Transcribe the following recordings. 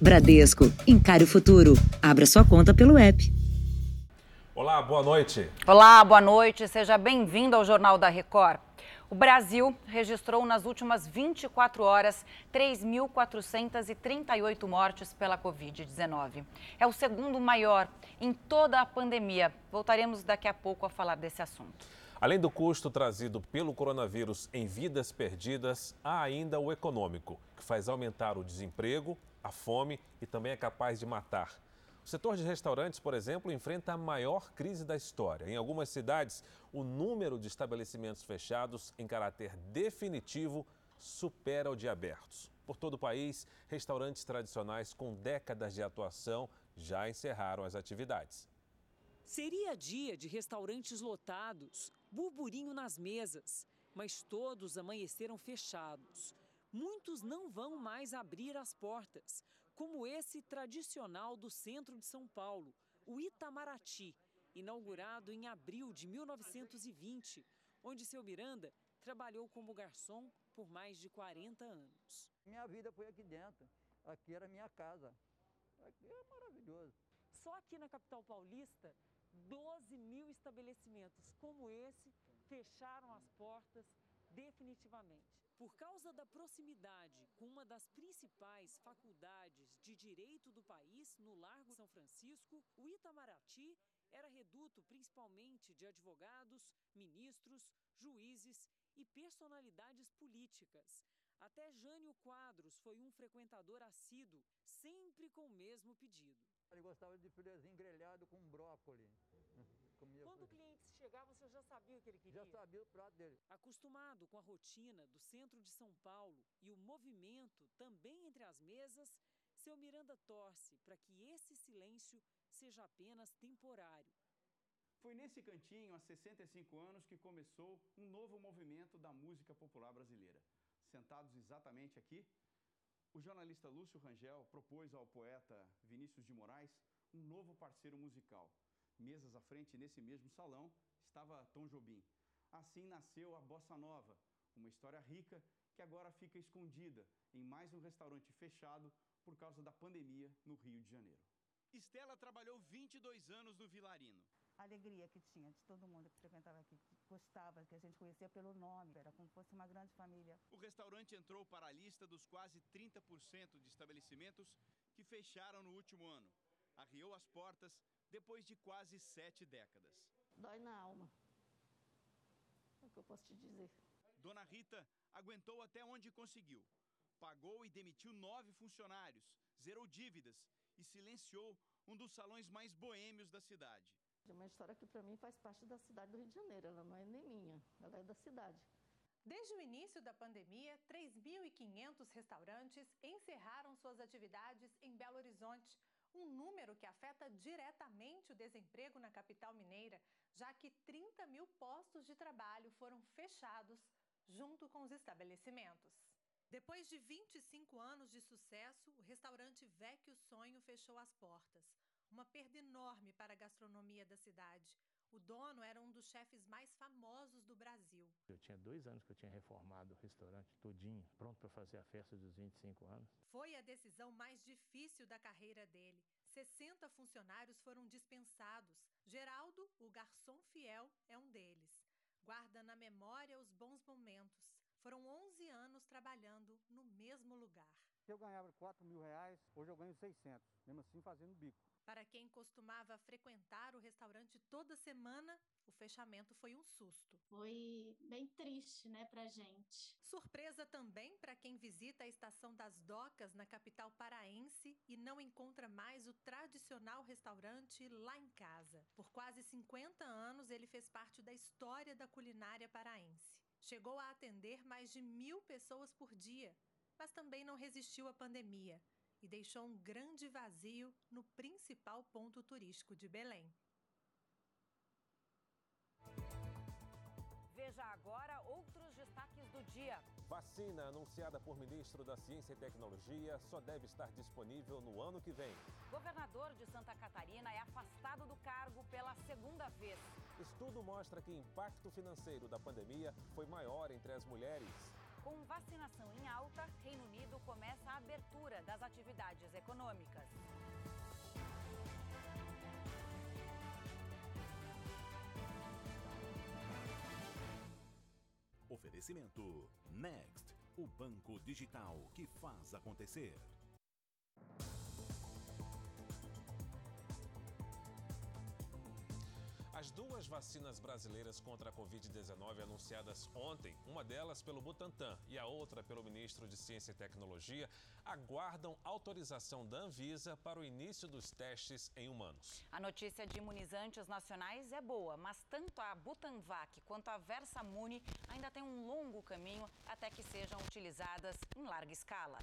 Bradesco, encare o futuro. Abra sua conta pelo app. Olá, boa noite. Olá, boa noite. Seja bem-vindo ao Jornal da Record. O Brasil registrou nas últimas 24 horas 3.438 mortes pela Covid-19. É o segundo maior em toda a pandemia. Voltaremos daqui a pouco a falar desse assunto. Além do custo trazido pelo coronavírus em vidas perdidas, há ainda o econômico, que faz aumentar o desemprego, a fome e também é capaz de matar. O setor de restaurantes, por exemplo, enfrenta a maior crise da história. Em algumas cidades, o número de estabelecimentos fechados em caráter definitivo supera o de abertos. Por todo o país, restaurantes tradicionais com décadas de atuação já encerraram as atividades. Seria dia de restaurantes lotados, burburinho nas mesas, mas todos amanheceram fechados. Muitos não vão mais abrir as portas, como esse tradicional do centro de São Paulo, o Itamaraty, inaugurado em abril de 1920, onde seu Miranda trabalhou como garçom por mais de 40 anos. Minha vida foi aqui dentro. Aqui era minha casa. Aqui é maravilhoso. Só aqui na capital paulista, 12 mil estabelecimentos como esse fecharam as portas definitivamente. Por causa da proximidade com uma das principais faculdades de direito do país, no Largo São Francisco, o Itamaraty era reduto principalmente de advogados, ministros, juízes e personalidades políticas. Até Jânio Quadros foi um frequentador assíduo, sempre com o mesmo pedido. Ele gostava de filezinho grelhado com brócolis. Comia Quando o cliente chegava, você já sabia o que ele queria? Já sabia o prato dele. Acostumado com a rotina do centro de São Paulo e o movimento também entre as mesas, seu Miranda torce para que esse silêncio seja apenas temporário. Foi nesse cantinho, há 65 anos, que começou um novo movimento da música popular brasileira. Sentados exatamente aqui, o jornalista Lúcio Rangel propôs ao poeta Vinícius de Moraes um novo parceiro musical. Mesas à frente, nesse mesmo salão, estava Tom Jobim. Assim nasceu a Bossa Nova, uma história rica que agora fica escondida em mais um restaurante fechado por causa da pandemia no Rio de Janeiro. Estela trabalhou 22 anos no Vilarino. A alegria que tinha de todo mundo que frequentava aqui, que gostava, que a gente conhecia pelo nome, era como se fosse uma grande família. O restaurante entrou para a lista dos quase 30% de estabelecimentos que fecharam no último ano. Arriou as portas depois de quase sete décadas. Dói na alma. É o que eu posso te dizer. Dona Rita aguentou até onde conseguiu. Pagou e demitiu nove funcionários, zerou dívidas e silenciou um dos salões mais boêmios da cidade. É uma história que para mim faz parte da cidade do Rio de Janeiro, ela não é nem minha, ela é da cidade. Desde o início da pandemia, 3.500 restaurantes encerraram suas atividades em Belo Horizonte, um número que afeta diretamente o desemprego na capital mineira, já que 30 mil postos de trabalho foram fechados junto com os estabelecimentos. Depois de 25 anos de sucesso, o restaurante Vecchio Sonho fechou as portas. Uma perda enorme para a gastronomia da cidade. O dono era um dos chefes mais famosos do Brasil. Eu tinha dois anos que eu tinha reformado o restaurante todinho, pronto para fazer a festa dos 25 anos. Foi a decisão mais difícil da carreira dele. 60 funcionários foram dispensados. Geraldo, o garçom fiel, é um deles. Guarda na memória os bons momentos. Foram 11 anos trabalhando no mesmo lugar. Se eu ganhava 4 mil reais, hoje eu ganho 600, mesmo assim fazendo bico. Para quem costumava frequentar o restaurante toda semana, o fechamento foi um susto. Foi bem triste, né, pra gente. Surpresa também para quem visita a estação das Docas na capital paraense e não encontra mais o tradicional restaurante lá em casa. Por quase 50 anos, ele fez parte da história da culinária paraense. Chegou a atender mais de mil pessoas por dia, mas também não resistiu à pandemia e deixou um grande vazio no principal ponto turístico de Belém. Veja agora outros destaques do dia. Vacina anunciada por ministro da Ciência e Tecnologia só deve estar disponível no ano que vem. Governador de Santa Catarina é afastado do cargo pela segunda vez. Estudo mostra que o impacto financeiro da pandemia foi maior entre as mulheres. Com vacinação em alta, Reino Unido começa a abertura das atividades econômicas. Oferecimento Next, o banco digital que faz acontecer. As duas vacinas brasileiras contra a Covid-19 anunciadas ontem, uma delas pelo Butantan e a outra pelo ministro de Ciência e Tecnologia, aguardam autorização da Anvisa para o início dos testes em humanos. A notícia de imunizantes nacionais é boa, mas tanto a Butanvac quanto a Versamune ainda têm um longo caminho até que sejam utilizadas em larga escala.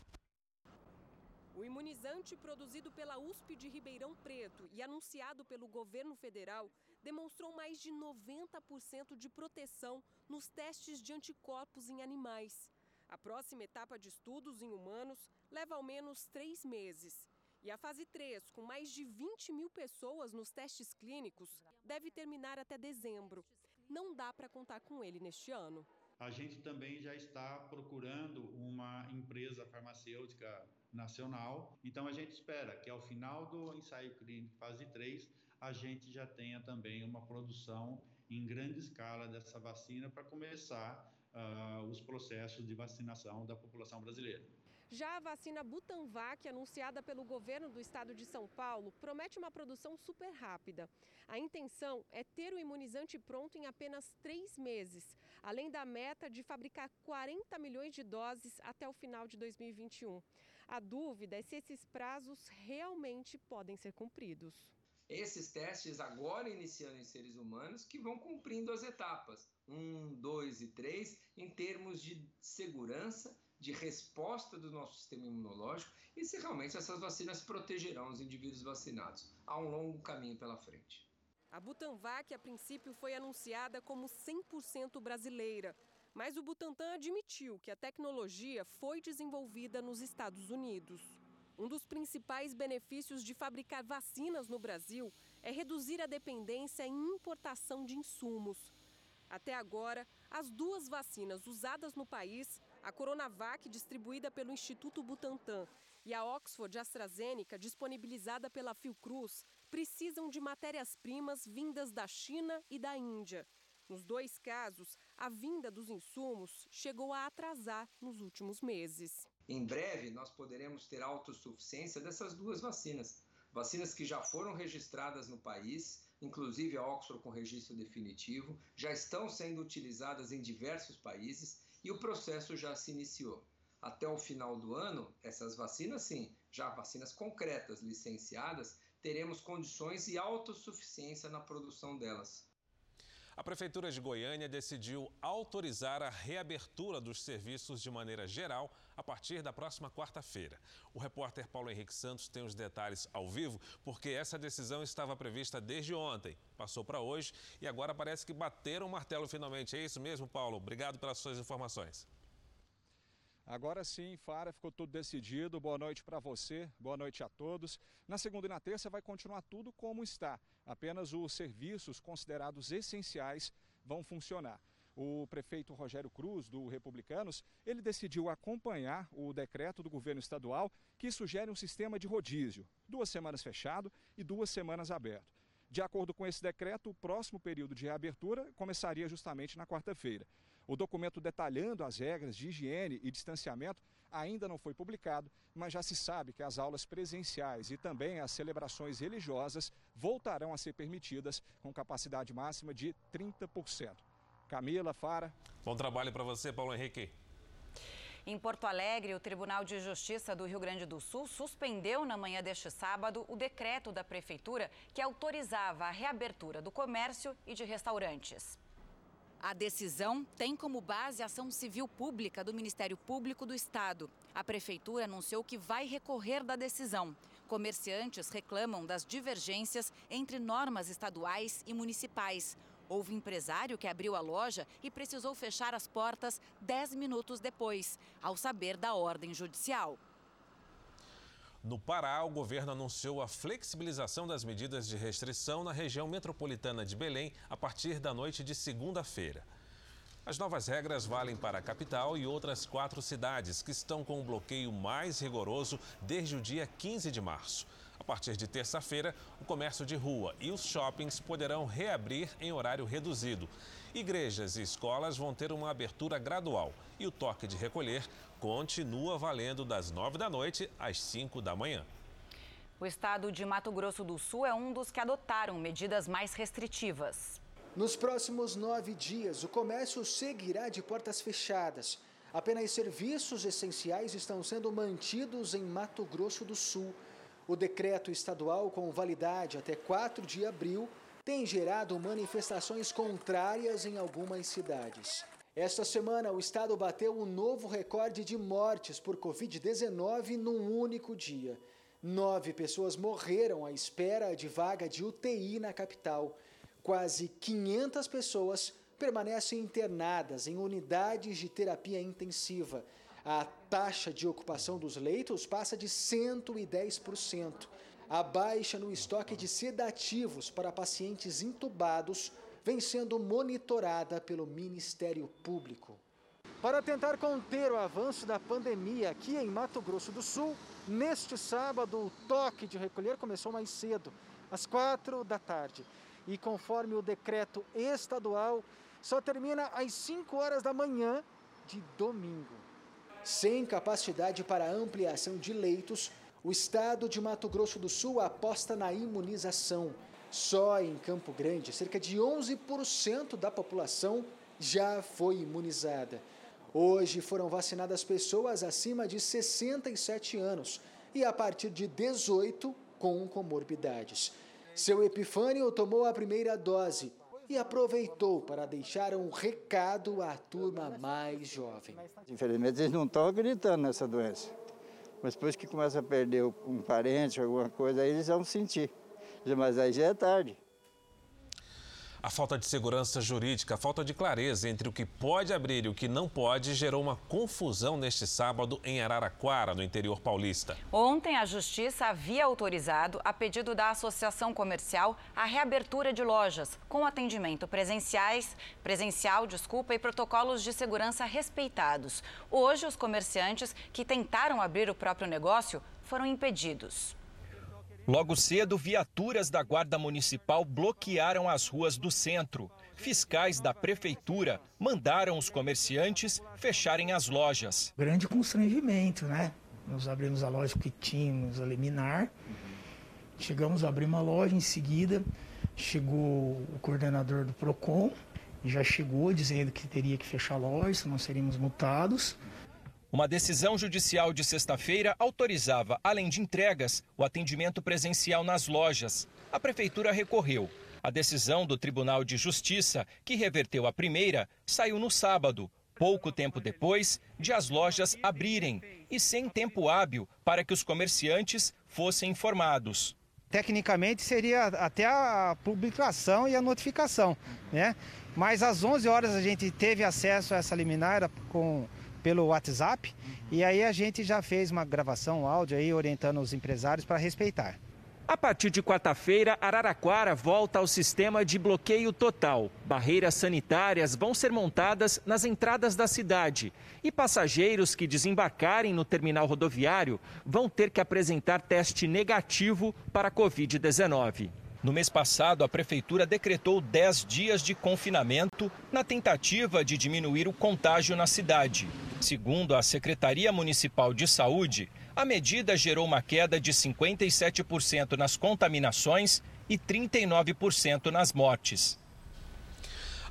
O imunizante produzido pela USP de Ribeirão Preto e anunciado pelo governo federal demonstrou mais de 90% de proteção nos testes de anticorpos em animais. A próxima etapa de estudos em humanos leva ao menos três meses. E a fase 3, com mais de 20 mil pessoas nos testes clínicos, deve terminar até dezembro. Não dá para contar com ele neste ano. A gente também já está procurando uma empresa farmacêutica nacional. Então a gente espera que ao final do ensaio clínico fase 3, a gente já tenha também uma produção em grande escala dessa vacina para começar uh, os processos de vacinação da população brasileira. Já a vacina Butanvac, anunciada pelo governo do estado de São Paulo, promete uma produção super rápida. A intenção é ter o imunizante pronto em apenas três meses, além da meta de fabricar 40 milhões de doses até o final de 2021. A dúvida é se esses prazos realmente podem ser cumpridos. Esses testes, agora iniciando em seres humanos, que vão cumprindo as etapas 1, 2 e 3, em termos de segurança de resposta do nosso sistema imunológico e se realmente essas vacinas protegerão os indivíduos vacinados. Há um longo caminho pela frente. A Butanvac, a princípio, foi anunciada como 100% brasileira, mas o Butantan admitiu que a tecnologia foi desenvolvida nos Estados Unidos. Um dos principais benefícios de fabricar vacinas no Brasil é reduzir a dependência em importação de insumos. Até agora, as duas vacinas usadas no país a Coronavac, distribuída pelo Instituto Butantan, e a Oxford AstraZeneca, disponibilizada pela Fiocruz, precisam de matérias-primas vindas da China e da Índia. Nos dois casos, a vinda dos insumos chegou a atrasar nos últimos meses. Em breve, nós poderemos ter autossuficiência dessas duas vacinas. Vacinas que já foram registradas no país, inclusive a Oxford com registro definitivo, já estão sendo utilizadas em diversos países e o processo já se iniciou. Até o final do ano, essas vacinas, sim, já vacinas concretas, licenciadas, teremos condições e autossuficiência na produção delas. A Prefeitura de Goiânia decidiu autorizar a reabertura dos serviços de maneira geral a partir da próxima quarta-feira. O repórter Paulo Henrique Santos tem os detalhes ao vivo, porque essa decisão estava prevista desde ontem, passou para hoje e agora parece que bateram o martelo finalmente. É isso mesmo, Paulo? Obrigado pelas suas informações. Agora sim, Fara, ficou tudo decidido. Boa noite para você, boa noite a todos. Na segunda e na terça vai continuar tudo como está. Apenas os serviços considerados essenciais vão funcionar. O prefeito Rogério Cruz, do Republicanos, ele decidiu acompanhar o decreto do governo estadual que sugere um sistema de rodízio, duas semanas fechado e duas semanas aberto. De acordo com esse decreto, o próximo período de reabertura começaria justamente na quarta-feira. O documento detalhando as regras de higiene e distanciamento ainda não foi publicado, mas já se sabe que as aulas presenciais e também as celebrações religiosas voltarão a ser permitidas com capacidade máxima de 30%. Camila, Fara. Bom trabalho para você, Paulo Henrique. Em Porto Alegre, o Tribunal de Justiça do Rio Grande do Sul suspendeu na manhã deste sábado o decreto da Prefeitura que autorizava a reabertura do comércio e de restaurantes. A decisão tem como base a ação civil pública do Ministério Público do Estado. A Prefeitura anunciou que vai recorrer da decisão. Comerciantes reclamam das divergências entre normas estaduais e municipais. Houve empresário que abriu a loja e precisou fechar as portas 10 minutos depois, ao saber da ordem judicial. No Pará, o governo anunciou a flexibilização das medidas de restrição na região metropolitana de Belém a partir da noite de segunda-feira. As novas regras valem para a capital e outras quatro cidades que estão com o bloqueio mais rigoroso desde o dia 15 de março. A partir de terça-feira, o comércio de rua e os shoppings poderão reabrir em horário reduzido. Igrejas e escolas vão ter uma abertura gradual e o toque de recolher continua valendo das 9 da noite às 5 da manhã. O estado de Mato Grosso do Sul é um dos que adotaram medidas mais restritivas. Nos próximos nove dias, o comércio seguirá de portas fechadas. Apenas serviços essenciais estão sendo mantidos em Mato Grosso do Sul. O decreto estadual com validade até 4 de abril tem gerado manifestações contrárias em algumas cidades. Esta semana, o estado bateu um novo recorde de mortes por Covid-19 num único dia. Nove pessoas morreram à espera de vaga de UTI na capital. Quase 500 pessoas permanecem internadas em unidades de terapia intensiva. A taxa de ocupação dos leitos passa de 110%. A baixa no estoque de sedativos para pacientes intubados vem sendo monitorada pelo Ministério Público. Para tentar conter o avanço da pandemia aqui em Mato Grosso do Sul, neste sábado o toque de recolher começou mais cedo, às quatro da tarde. E conforme o decreto estadual, só termina às 5 horas da manhã de domingo. Sem capacidade para ampliação de leitos, o estado de Mato Grosso do Sul aposta na imunização. Só em Campo Grande, cerca de 11% da população já foi imunizada. Hoje foram vacinadas pessoas acima de 67 anos e a partir de 18 com comorbidades. Seu Epifânio tomou a primeira dose e aproveitou para deixar um recado à turma mais jovem. Infelizmente, eles não estão acreditando nessa doença. Mas depois que começa a perder um parente, alguma coisa, aí eles vão sentir mas aí já é tarde. A falta de segurança jurídica, a falta de clareza entre o que pode abrir e o que não pode gerou uma confusão neste sábado em Araraquara, no interior paulista. Ontem, a Justiça havia autorizado, a pedido da Associação Comercial, a reabertura de lojas com atendimento presenciais, presencial, desculpa, e protocolos de segurança respeitados. Hoje, os comerciantes que tentaram abrir o próprio negócio foram impedidos. Logo cedo, viaturas da Guarda Municipal bloquearam as ruas do centro. Fiscais da prefeitura mandaram os comerciantes fecharem as lojas. Grande constrangimento, né? Nós abrimos a loja que tínhamos a liminar. Chegamos a abrir uma loja, em seguida chegou o coordenador do PROCON, já chegou dizendo que teria que fechar a loja, senão seríamos multados. Uma decisão judicial de sexta-feira autorizava, além de entregas, o atendimento presencial nas lojas. A prefeitura recorreu. A decisão do Tribunal de Justiça, que reverteu a primeira, saiu no sábado, pouco tempo depois de as lojas abrirem e sem tempo hábil para que os comerciantes fossem informados. Tecnicamente seria até a publicação e a notificação, né? Mas às 11 horas a gente teve acesso a essa liminar com pelo WhatsApp e aí a gente já fez uma gravação, um áudio aí orientando os empresários para respeitar. A partir de quarta-feira, Araraquara volta ao sistema de bloqueio total. Barreiras sanitárias vão ser montadas nas entradas da cidade e passageiros que desembarcarem no terminal rodoviário vão ter que apresentar teste negativo para a Covid-19. No mês passado, a Prefeitura decretou 10 dias de confinamento na tentativa de diminuir o contágio na cidade. Segundo a Secretaria Municipal de Saúde, a medida gerou uma queda de 57% nas contaminações e 39% nas mortes.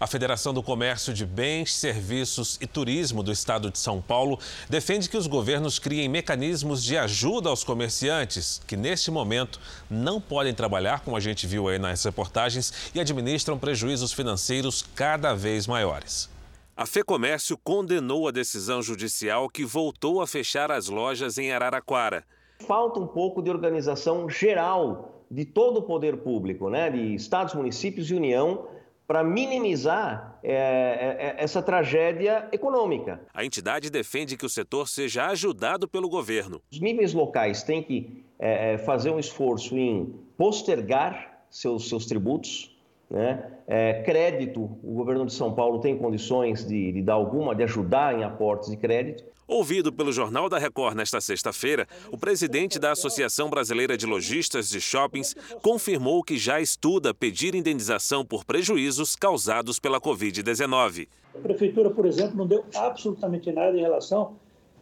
A Federação do Comércio de Bens, Serviços e Turismo do Estado de São Paulo defende que os governos criem mecanismos de ajuda aos comerciantes que, neste momento, não podem trabalhar, como a gente viu aí nas reportagens, e administram prejuízos financeiros cada vez maiores. A FEComércio condenou a decisão judicial que voltou a fechar as lojas em Araraquara. Falta um pouco de organização geral de todo o poder público, né, de estados, municípios e União, para minimizar é, é, essa tragédia econômica. A entidade defende que o setor seja ajudado pelo governo. Os níveis locais têm que é, fazer um esforço em postergar seus, seus tributos, né? É, crédito, o governo de São Paulo tem condições de, de dar alguma, de ajudar em aportes de crédito. Ouvido pelo Jornal da Record nesta sexta-feira, o presidente da Associação Brasileira de Lojistas de Shoppings confirmou que já estuda pedir indenização por prejuízos causados pela Covid-19. A prefeitura, por exemplo, não deu absolutamente nada em relação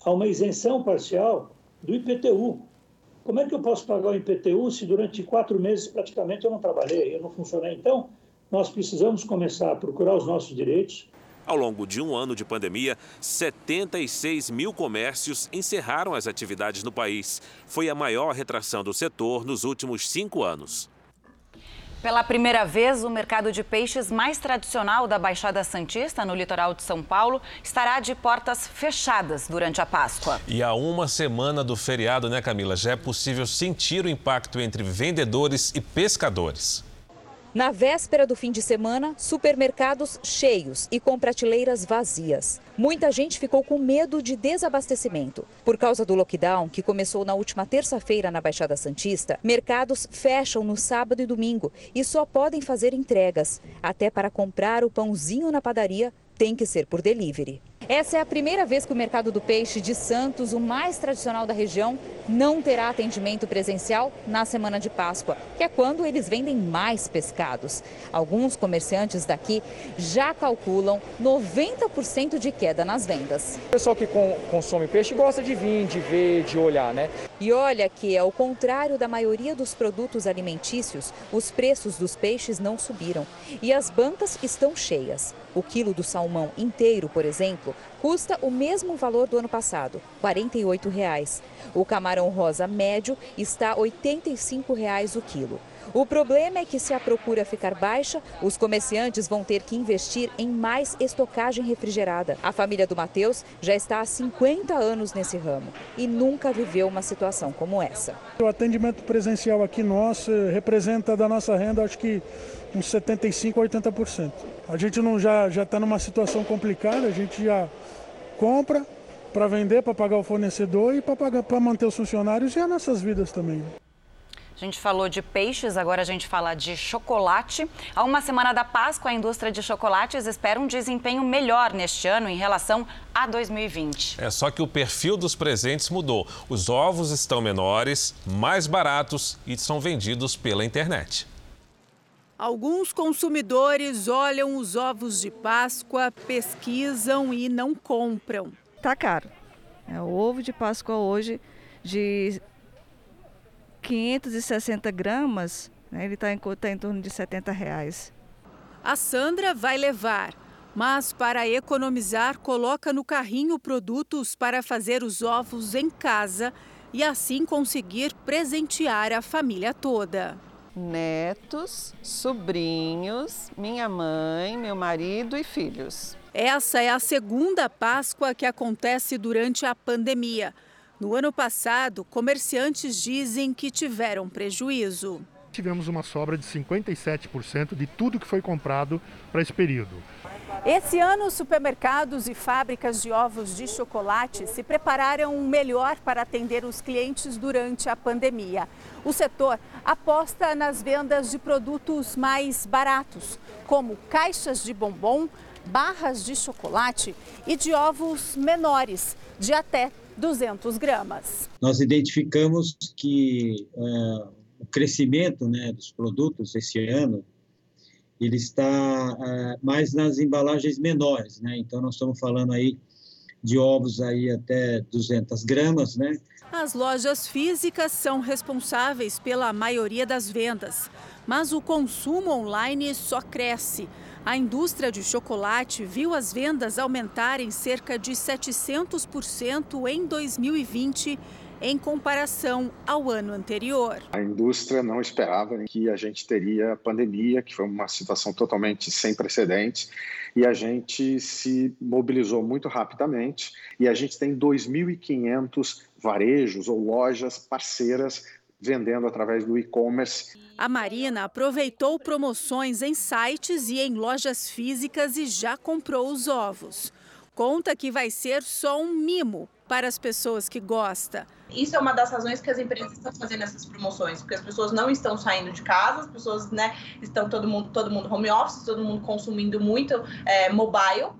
a uma isenção parcial do IPTU. Como é que eu posso pagar o IPTU se durante quatro meses praticamente eu não trabalhei, eu não funcionei? Então, nós precisamos começar a procurar os nossos direitos, ao longo de um ano de pandemia, 76 mil comércios encerraram as atividades no país. Foi a maior retração do setor nos últimos cinco anos. Pela primeira vez, o mercado de peixes mais tradicional da Baixada Santista, no litoral de São Paulo, estará de portas fechadas durante a Páscoa. E há uma semana do feriado, né, Camila? Já é possível sentir o impacto entre vendedores e pescadores. Na véspera do fim de semana, supermercados cheios e com prateleiras vazias. Muita gente ficou com medo de desabastecimento. Por causa do lockdown, que começou na última terça-feira na Baixada Santista, mercados fecham no sábado e domingo e só podem fazer entregas. Até para comprar o pãozinho na padaria, tem que ser por delivery. Essa é a primeira vez que o mercado do peixe de Santos, o mais tradicional da região, não terá atendimento presencial na semana de Páscoa, que é quando eles vendem mais pescados. Alguns comerciantes daqui já calculam 90% de queda nas vendas. O pessoal que consome peixe gosta de vir, de ver, de olhar, né? E olha que, ao contrário da maioria dos produtos alimentícios, os preços dos peixes não subiram e as bancas estão cheias. O quilo do salmão inteiro, por exemplo, custa o mesmo valor do ano passado, 48 reais. O camarão rosa médio está 85 reais o quilo. O problema é que se a procura ficar baixa, os comerciantes vão ter que investir em mais estocagem refrigerada. A família do Matheus já está há 50 anos nesse ramo e nunca viveu uma situação como essa. O atendimento presencial aqui nosso representa da nossa renda, acho que uns 75% a 80%. A gente não já já está numa situação complicada, a gente já compra para vender, para pagar o fornecedor e para manter os funcionários e as nossas vidas também. A gente falou de peixes, agora a gente fala de chocolate. Há uma semana da Páscoa, a indústria de chocolates espera um desempenho melhor neste ano em relação a 2020. É só que o perfil dos presentes mudou. Os ovos estão menores, mais baratos e são vendidos pela internet. Alguns consumidores olham os ovos de Páscoa, pesquisam e não compram. Tá caro. É, o ovo de Páscoa hoje de 560 gramas, né, ele está em, tá em torno de 70 reais. A Sandra vai levar, mas para economizar, coloca no carrinho produtos para fazer os ovos em casa e assim conseguir presentear a família toda netos, sobrinhos, minha mãe, meu marido e filhos. Essa é a segunda Páscoa que acontece durante a pandemia. No ano passado, comerciantes dizem que tiveram prejuízo. Tivemos uma sobra de 57% de tudo que foi comprado para esse período. Esse ano, supermercados e fábricas de ovos de chocolate se prepararam melhor para atender os clientes durante a pandemia. O setor aposta nas vendas de produtos mais baratos, como caixas de bombom, barras de chocolate e de ovos menores, de até 200 gramas. Nós identificamos que uh, o crescimento né, dos produtos esse ano ele está uh, mais nas embalagens menores, né? Então nós estamos falando aí de ovos aí até 200 gramas, né? As lojas físicas são responsáveis pela maioria das vendas, mas o consumo online só cresce. A indústria de chocolate viu as vendas aumentarem cerca de 700% em 2020 em comparação ao ano anterior. A indústria não esperava que a gente teria pandemia, que foi uma situação totalmente sem precedentes, e a gente se mobilizou muito rapidamente e a gente tem 2.500 varejos ou lojas parceiras vendendo através do e-commerce. A Marina aproveitou promoções em sites e em lojas físicas e já comprou os ovos. Conta que vai ser só um mimo para as pessoas que gostam isso é uma das razões que as empresas estão fazendo essas promoções, porque as pessoas não estão saindo de casa, as pessoas, né, estão todo mundo, todo mundo home office, todo mundo consumindo muito é, mobile.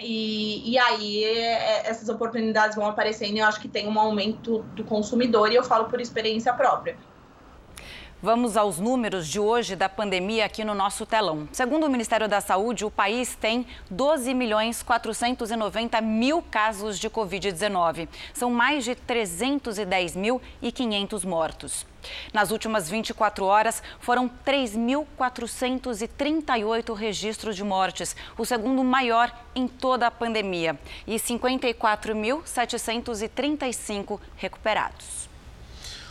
E, e aí é, essas oportunidades vão aparecendo e eu acho que tem um aumento do consumidor e eu falo por experiência própria. Vamos aos números de hoje da pandemia aqui no nosso telão. Segundo o Ministério da Saúde, o país tem 12 milhões 490 mil casos de Covid-19. São mais de 310 mil e 500 mortos. Nas últimas 24 horas, foram 3.438 registros de mortes, o segundo maior em toda a pandemia, e 54.735 recuperados.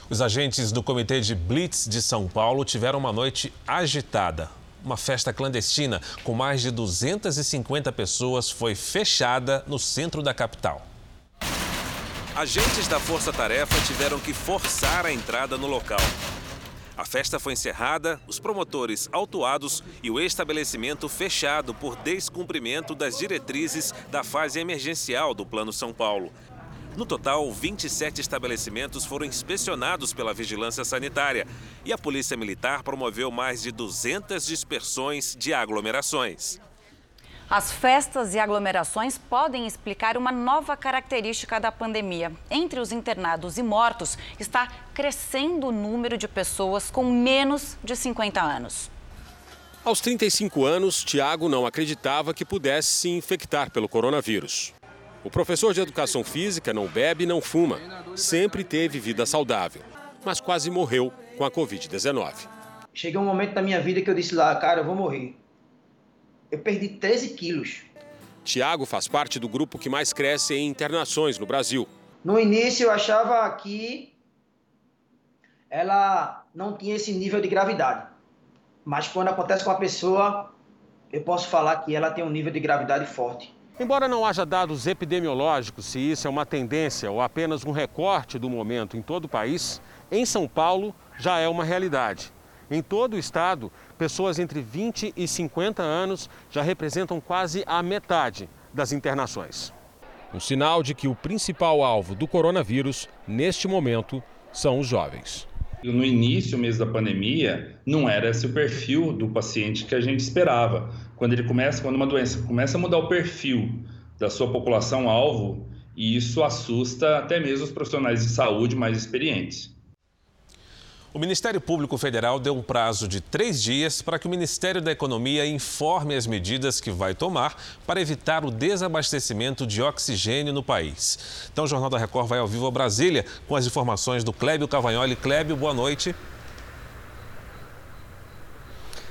Os agentes do Comitê de Blitz de São Paulo tiveram uma noite agitada. Uma festa clandestina com mais de 250 pessoas foi fechada no centro da capital. Agentes da Força Tarefa tiveram que forçar a entrada no local. A festa foi encerrada, os promotores autuados e o estabelecimento fechado por descumprimento das diretrizes da fase emergencial do Plano São Paulo. No total, 27 estabelecimentos foram inspecionados pela Vigilância Sanitária e a Polícia Militar promoveu mais de 200 dispersões de aglomerações. As festas e aglomerações podem explicar uma nova característica da pandemia. Entre os internados e mortos está crescendo o número de pessoas com menos de 50 anos. Aos 35 anos, Tiago não acreditava que pudesse se infectar pelo coronavírus. O professor de educação física não bebe e não fuma. Sempre teve vida saudável, mas quase morreu com a Covid-19. Cheguei um momento da minha vida que eu disse lá, cara, eu vou morrer. Eu perdi 13 quilos. Tiago faz parte do grupo que mais cresce em internações no Brasil. No início eu achava que ela não tinha esse nível de gravidade. Mas quando acontece com a pessoa, eu posso falar que ela tem um nível de gravidade forte. Embora não haja dados epidemiológicos se isso é uma tendência ou apenas um recorte do momento em todo o país, em São Paulo já é uma realidade. Em todo o estado, pessoas entre 20 e 50 anos já representam quase a metade das internações. Um sinal de que o principal alvo do coronavírus, neste momento, são os jovens. No início mesmo da pandemia, não era esse o perfil do paciente que a gente esperava quando ele começa, quando uma doença começa a mudar o perfil da sua população alvo, e isso assusta até mesmo os profissionais de saúde mais experientes. O Ministério Público Federal deu um prazo de três dias para que o Ministério da Economia informe as medidas que vai tomar para evitar o desabastecimento de oxigênio no país. Então, o Jornal da Record vai ao vivo a Brasília com as informações do Clébio Cavagnoli. Clébio, boa noite.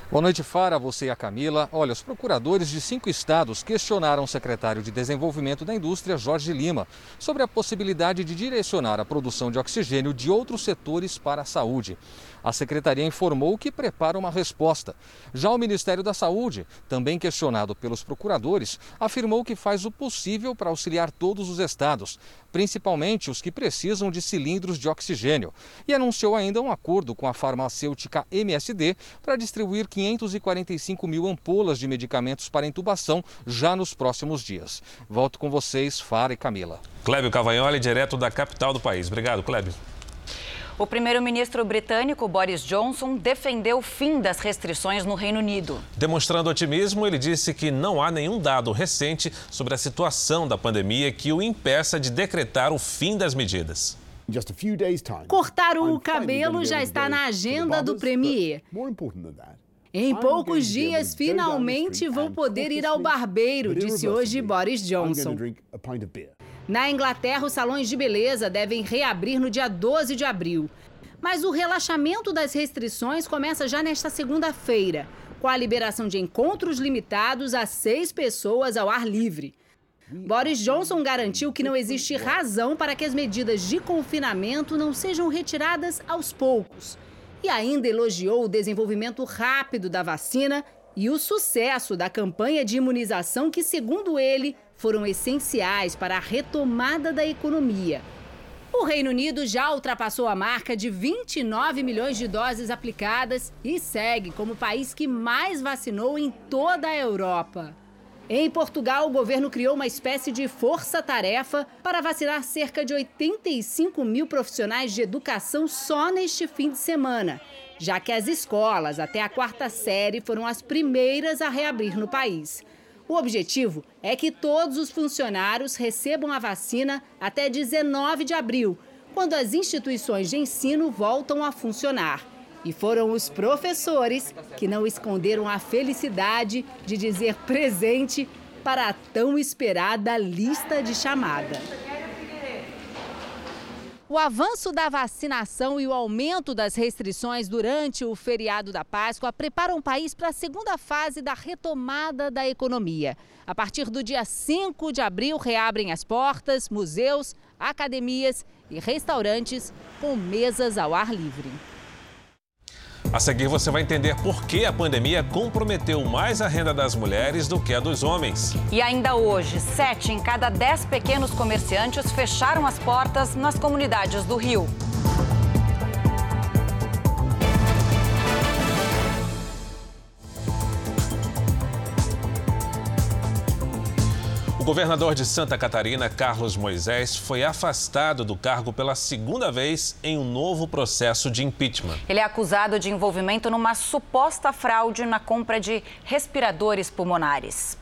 Boa noite, Fara, você e a Camila. Olha, os procuradores de cinco estados questionaram o secretário de Desenvolvimento da Indústria, Jorge Lima, sobre a possibilidade de direcionar a produção de oxigênio de outros setores para a saúde. A secretaria informou que prepara uma resposta. Já o Ministério da Saúde, também questionado pelos procuradores, afirmou que faz o possível para auxiliar todos os estados, principalmente os que precisam de cilindros de oxigênio, e anunciou ainda um acordo com a farmacêutica MSD para distribuir 545 mil ampolas de medicamentos para intubação já nos próximos dias. Volto com vocês, Fara e Camila. Clébio Cavagnoli, direto da capital do país. Obrigado, Clébio. O primeiro-ministro britânico Boris Johnson defendeu o fim das restrições no Reino Unido. Demonstrando otimismo, ele disse que não há nenhum dado recente sobre a situação da pandemia que o impeça de decretar o fim das medidas. Cortar o cabelo já está na agenda do Premier. Em poucos dias, finalmente vou poder ir ao barbeiro, disse hoje Boris Johnson. Na Inglaterra, os salões de beleza devem reabrir no dia 12 de abril. Mas o relaxamento das restrições começa já nesta segunda-feira, com a liberação de encontros limitados a seis pessoas ao ar livre. Boris Johnson garantiu que não existe razão para que as medidas de confinamento não sejam retiradas aos poucos. E ainda elogiou o desenvolvimento rápido da vacina e o sucesso da campanha de imunização que, segundo ele, foram essenciais para a retomada da economia. O Reino Unido já ultrapassou a marca de 29 milhões de doses aplicadas e segue como o país que mais vacinou em toda a Europa. Em Portugal, o governo criou uma espécie de força-tarefa para vacinar cerca de 85 mil profissionais de educação só neste fim de semana, já que as escolas até a quarta série foram as primeiras a reabrir no país. O objetivo é que todos os funcionários recebam a vacina até 19 de abril, quando as instituições de ensino voltam a funcionar. E foram os professores que não esconderam a felicidade de dizer presente para a tão esperada lista de chamada. O avanço da vacinação e o aumento das restrições durante o feriado da Páscoa preparam o país para a segunda fase da retomada da economia. A partir do dia 5 de abril, reabrem as portas, museus, academias e restaurantes com mesas ao ar livre. A seguir você vai entender por que a pandemia comprometeu mais a renda das mulheres do que a dos homens. E ainda hoje, sete em cada dez pequenos comerciantes fecharam as portas nas comunidades do Rio. Governador de Santa Catarina, Carlos Moisés, foi afastado do cargo pela segunda vez em um novo processo de impeachment. Ele é acusado de envolvimento numa suposta fraude na compra de respiradores pulmonares.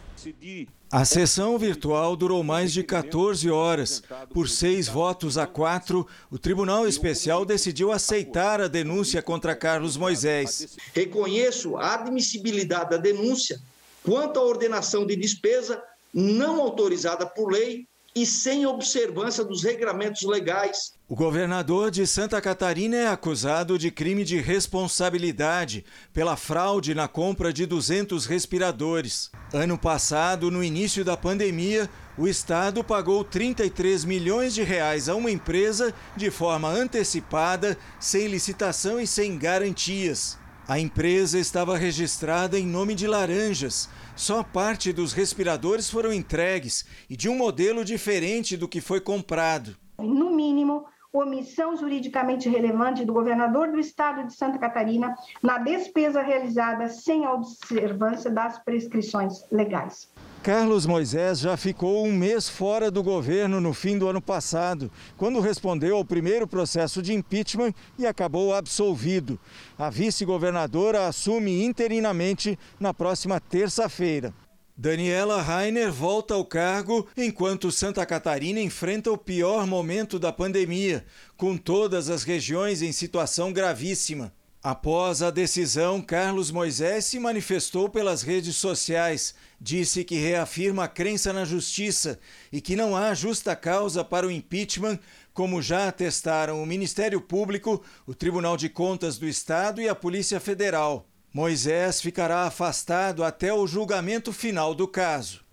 A sessão virtual durou mais de 14 horas. Por seis votos a quatro, o Tribunal Especial decidiu aceitar a denúncia contra Carlos Moisés. Reconheço a admissibilidade da denúncia quanto à ordenação de despesa não autorizada por lei e sem observância dos regramentos legais. O governador de Santa Catarina é acusado de crime de responsabilidade pela fraude na compra de 200 respiradores. Ano passado, no início da pandemia, o estado pagou 33 milhões de reais a uma empresa de forma antecipada, sem licitação e sem garantias. A empresa estava registrada em nome de Laranjas, só parte dos respiradores foram entregues e de um modelo diferente do que foi comprado. No mínimo, omissão juridicamente relevante do governador do estado de Santa Catarina na despesa realizada sem observância das prescrições legais. Carlos Moisés já ficou um mês fora do governo no fim do ano passado, quando respondeu ao primeiro processo de impeachment e acabou absolvido. A vice-governadora assume interinamente na próxima terça-feira. Daniela Rainer volta ao cargo enquanto Santa Catarina enfrenta o pior momento da pandemia, com todas as regiões em situação gravíssima. Após a decisão, Carlos Moisés se manifestou pelas redes sociais. Disse que reafirma a crença na justiça e que não há justa causa para o impeachment, como já atestaram o Ministério Público, o Tribunal de Contas do Estado e a Polícia Federal. Moisés ficará afastado até o julgamento final do caso.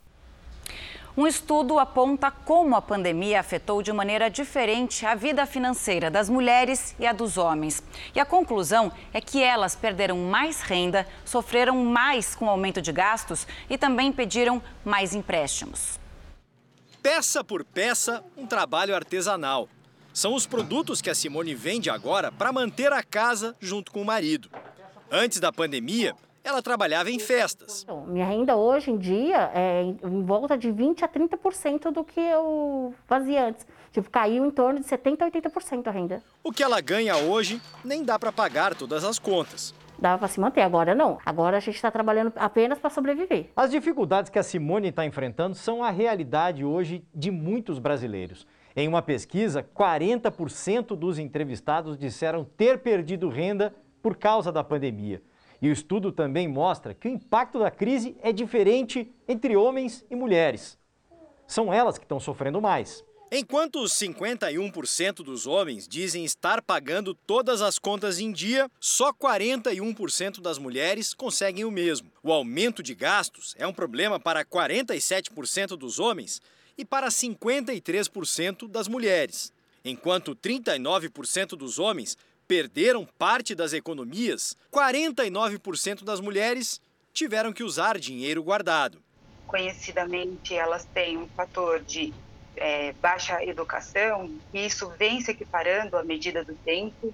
Um estudo aponta como a pandemia afetou de maneira diferente a vida financeira das mulheres e a dos homens. E a conclusão é que elas perderam mais renda, sofreram mais com o aumento de gastos e também pediram mais empréstimos. Peça por peça, um trabalho artesanal. São os produtos que a Simone vende agora para manter a casa junto com o marido. Antes da pandemia, ela trabalhava em festas. Minha renda hoje em dia é em volta de 20% a 30% do que eu fazia antes. Tipo, caiu em torno de 70% a 80% a renda. O que ela ganha hoje nem dá para pagar todas as contas. Dava para se manter, agora não. Agora a gente está trabalhando apenas para sobreviver. As dificuldades que a Simone está enfrentando são a realidade hoje de muitos brasileiros. Em uma pesquisa, 40% dos entrevistados disseram ter perdido renda por causa da pandemia. E o estudo também mostra que o impacto da crise é diferente entre homens e mulheres. São elas que estão sofrendo mais. Enquanto 51% dos homens dizem estar pagando todas as contas em dia, só 41% das mulheres conseguem o mesmo. O aumento de gastos é um problema para 47% dos homens e para 53% das mulheres. Enquanto 39% dos homens perderam parte das economias, 49% das mulheres tiveram que usar dinheiro guardado. Conhecidamente, elas têm um fator de é, baixa educação, e isso vem se equiparando à medida do tempo.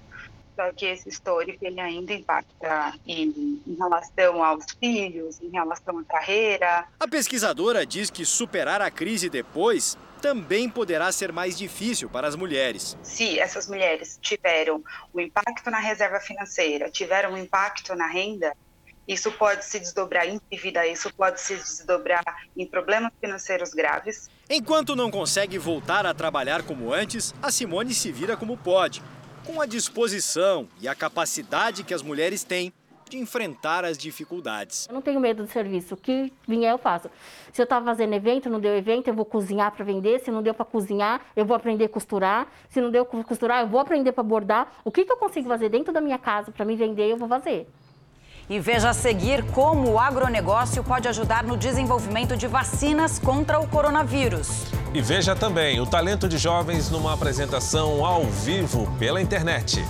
só que esse histórico ele ainda impacta em, em, relação aos filhos, em relação à carreira. A pesquisadora diz que superar a crise depois também poderá ser mais difícil para as mulheres. Se essas mulheres tiveram o um impacto na reserva financeira, tiveram um impacto na renda, isso pode se desdobrar em dívida, isso pode se desdobrar em problemas financeiros graves. Enquanto não consegue voltar a trabalhar como antes, a Simone se vira como pode, com a disposição e a capacidade que as mulheres têm de enfrentar as dificuldades. Eu não tenho medo do serviço, o que vier eu faço. Se eu estava fazendo evento, não deu evento, eu vou cozinhar para vender. Se não deu para cozinhar, eu vou aprender a costurar. Se não deu para costurar, eu vou aprender para bordar. O que, que eu consigo fazer dentro da minha casa para me vender, eu vou fazer. E veja a seguir como o agronegócio pode ajudar no desenvolvimento de vacinas contra o coronavírus. E veja também o talento de jovens numa apresentação ao vivo pela internet.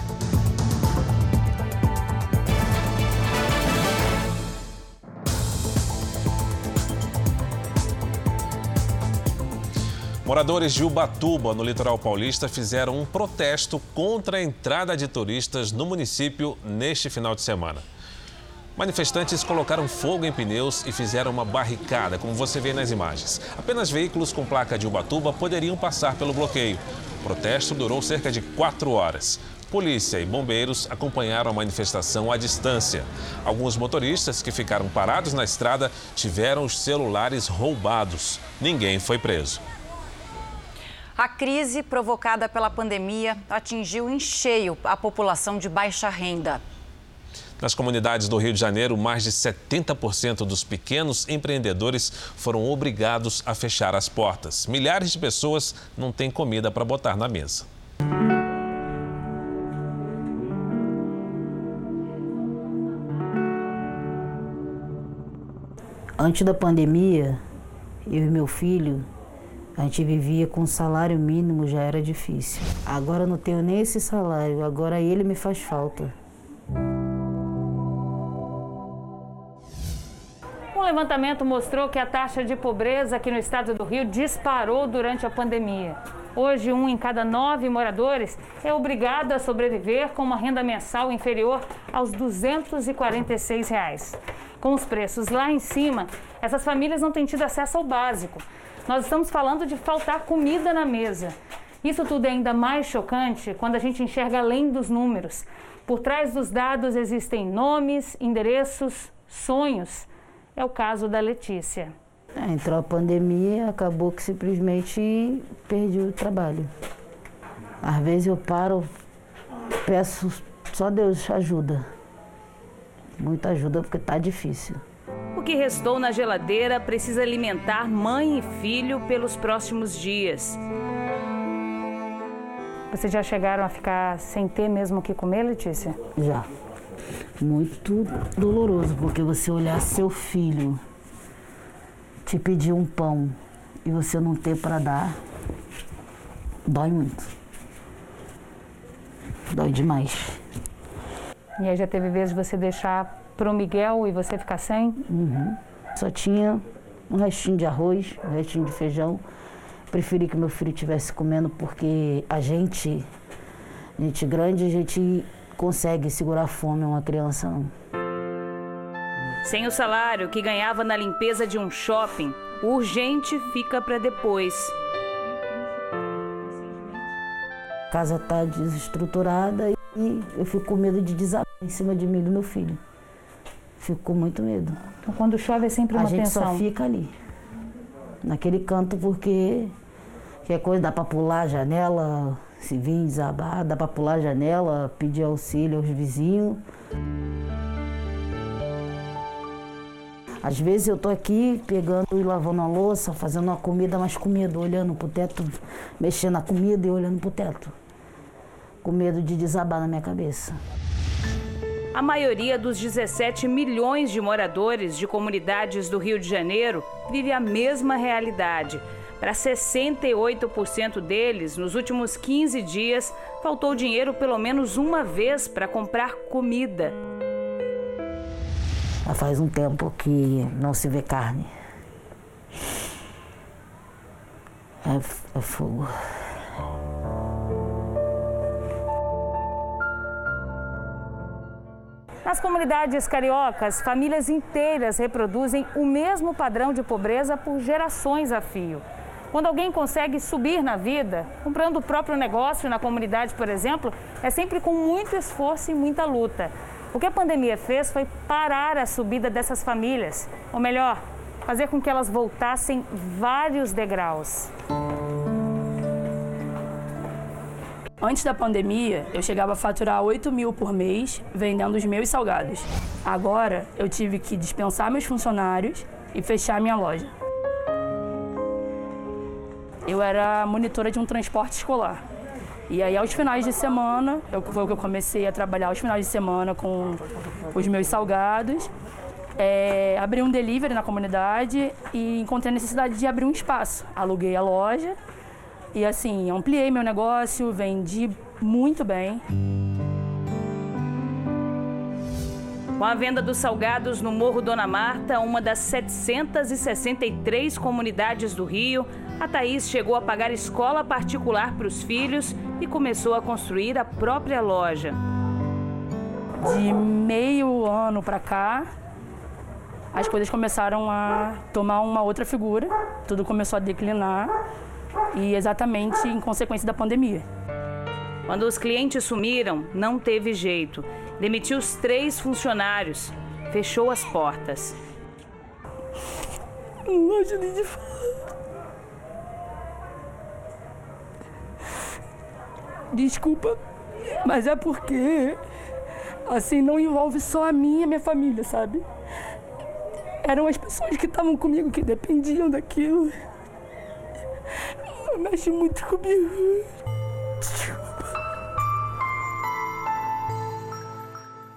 Moradores de Ubatuba, no litoral paulista, fizeram um protesto contra a entrada de turistas no município neste final de semana. Manifestantes colocaram fogo em pneus e fizeram uma barricada, como você vê nas imagens. Apenas veículos com placa de Ubatuba poderiam passar pelo bloqueio. O protesto durou cerca de quatro horas. Polícia e bombeiros acompanharam a manifestação à distância. Alguns motoristas que ficaram parados na estrada tiveram os celulares roubados. Ninguém foi preso. A crise provocada pela pandemia atingiu em cheio a população de baixa renda. Nas comunidades do Rio de Janeiro, mais de 70% dos pequenos empreendedores foram obrigados a fechar as portas. Milhares de pessoas não têm comida para botar na mesa. Antes da pandemia, eu e meu filho, a gente vivia com salário mínimo, já era difícil. Agora não tenho nem esse salário, agora ele me faz falta. Um levantamento mostrou que a taxa de pobreza aqui no estado do Rio disparou durante a pandemia. Hoje, um em cada nove moradores é obrigado a sobreviver com uma renda mensal inferior aos 246 reais. Com os preços lá em cima, essas famílias não têm tido acesso ao básico. Nós estamos falando de faltar comida na mesa. Isso tudo é ainda mais chocante quando a gente enxerga além dos números. Por trás dos dados existem nomes, endereços, sonhos é o caso da Letícia. É, entrou a pandemia, acabou que simplesmente perdi o trabalho. Às vezes eu paro, peço só Deus ajuda. Muita ajuda porque tá difícil. O que restou na geladeira precisa alimentar mãe e filho pelos próximos dias. Vocês já chegaram a ficar sem ter mesmo o que comer, Letícia? Já muito doloroso, porque você olhar seu filho te pedir um pão e você não ter para dar, dói muito. Dói demais. E aí já teve vezes de você deixar pro Miguel e você ficar sem? Uhum. Só tinha um restinho de arroz, um restinho de feijão. Preferi que meu filho estivesse comendo porque a gente, gente grande, a gente consegue segurar a fome uma criança, não. Sem o salário que ganhava na limpeza de um shopping, o urgente fica para depois. A casa está desestruturada e eu fico com medo de desabar em cima de mim e do meu filho. Fico com muito medo. Então, quando chove é sempre uma A gente tensão. só fica ali, naquele canto, porque qualquer coisa dá para pular a janela, se vir desabar, dá para pular a janela, pedir auxílio aos vizinhos. Às vezes eu tô aqui pegando e lavando a louça, fazendo uma comida, mas com medo, olhando pro teto, mexendo na comida e olhando pro teto. Com medo de desabar na minha cabeça. A maioria dos 17 milhões de moradores de comunidades do Rio de Janeiro vive a mesma realidade. Para 68% deles, nos últimos 15 dias, faltou dinheiro pelo menos uma vez para comprar comida. Já faz um tempo que não se vê carne. É, é fogo. Nas comunidades cariocas, famílias inteiras reproduzem o mesmo padrão de pobreza por gerações a fio. Quando alguém consegue subir na vida, comprando o próprio negócio na comunidade, por exemplo, é sempre com muito esforço e muita luta. O que a pandemia fez foi parar a subida dessas famílias, ou melhor, fazer com que elas voltassem vários degraus. Antes da pandemia, eu chegava a faturar 8 mil por mês vendendo os meus salgados. Agora, eu tive que dispensar meus funcionários e fechar minha loja. Eu era monitora de um transporte escolar. E aí, aos finais de semana, eu, foi o que eu comecei a trabalhar aos finais de semana com os meus salgados. É, abri um delivery na comunidade e encontrei a necessidade de abrir um espaço. Aluguei a loja e assim, ampliei meu negócio, vendi muito bem. Com a venda dos salgados no Morro Dona Marta, uma das 763 comunidades do Rio, a Thaís chegou a pagar escola particular para os filhos e começou a construir a própria loja. De meio ano para cá, as coisas começaram a tomar uma outra figura, tudo começou a declinar e exatamente em consequência da pandemia. Quando os clientes sumiram, não teve jeito. Demitiu os três funcionários, fechou as portas. Não gosto nem de falar. Desculpa, mas é porque assim não envolve só a minha e a minha família, sabe? Eram as pessoas que estavam comigo que dependiam daquilo. Mexe muito comigo. Desculpa.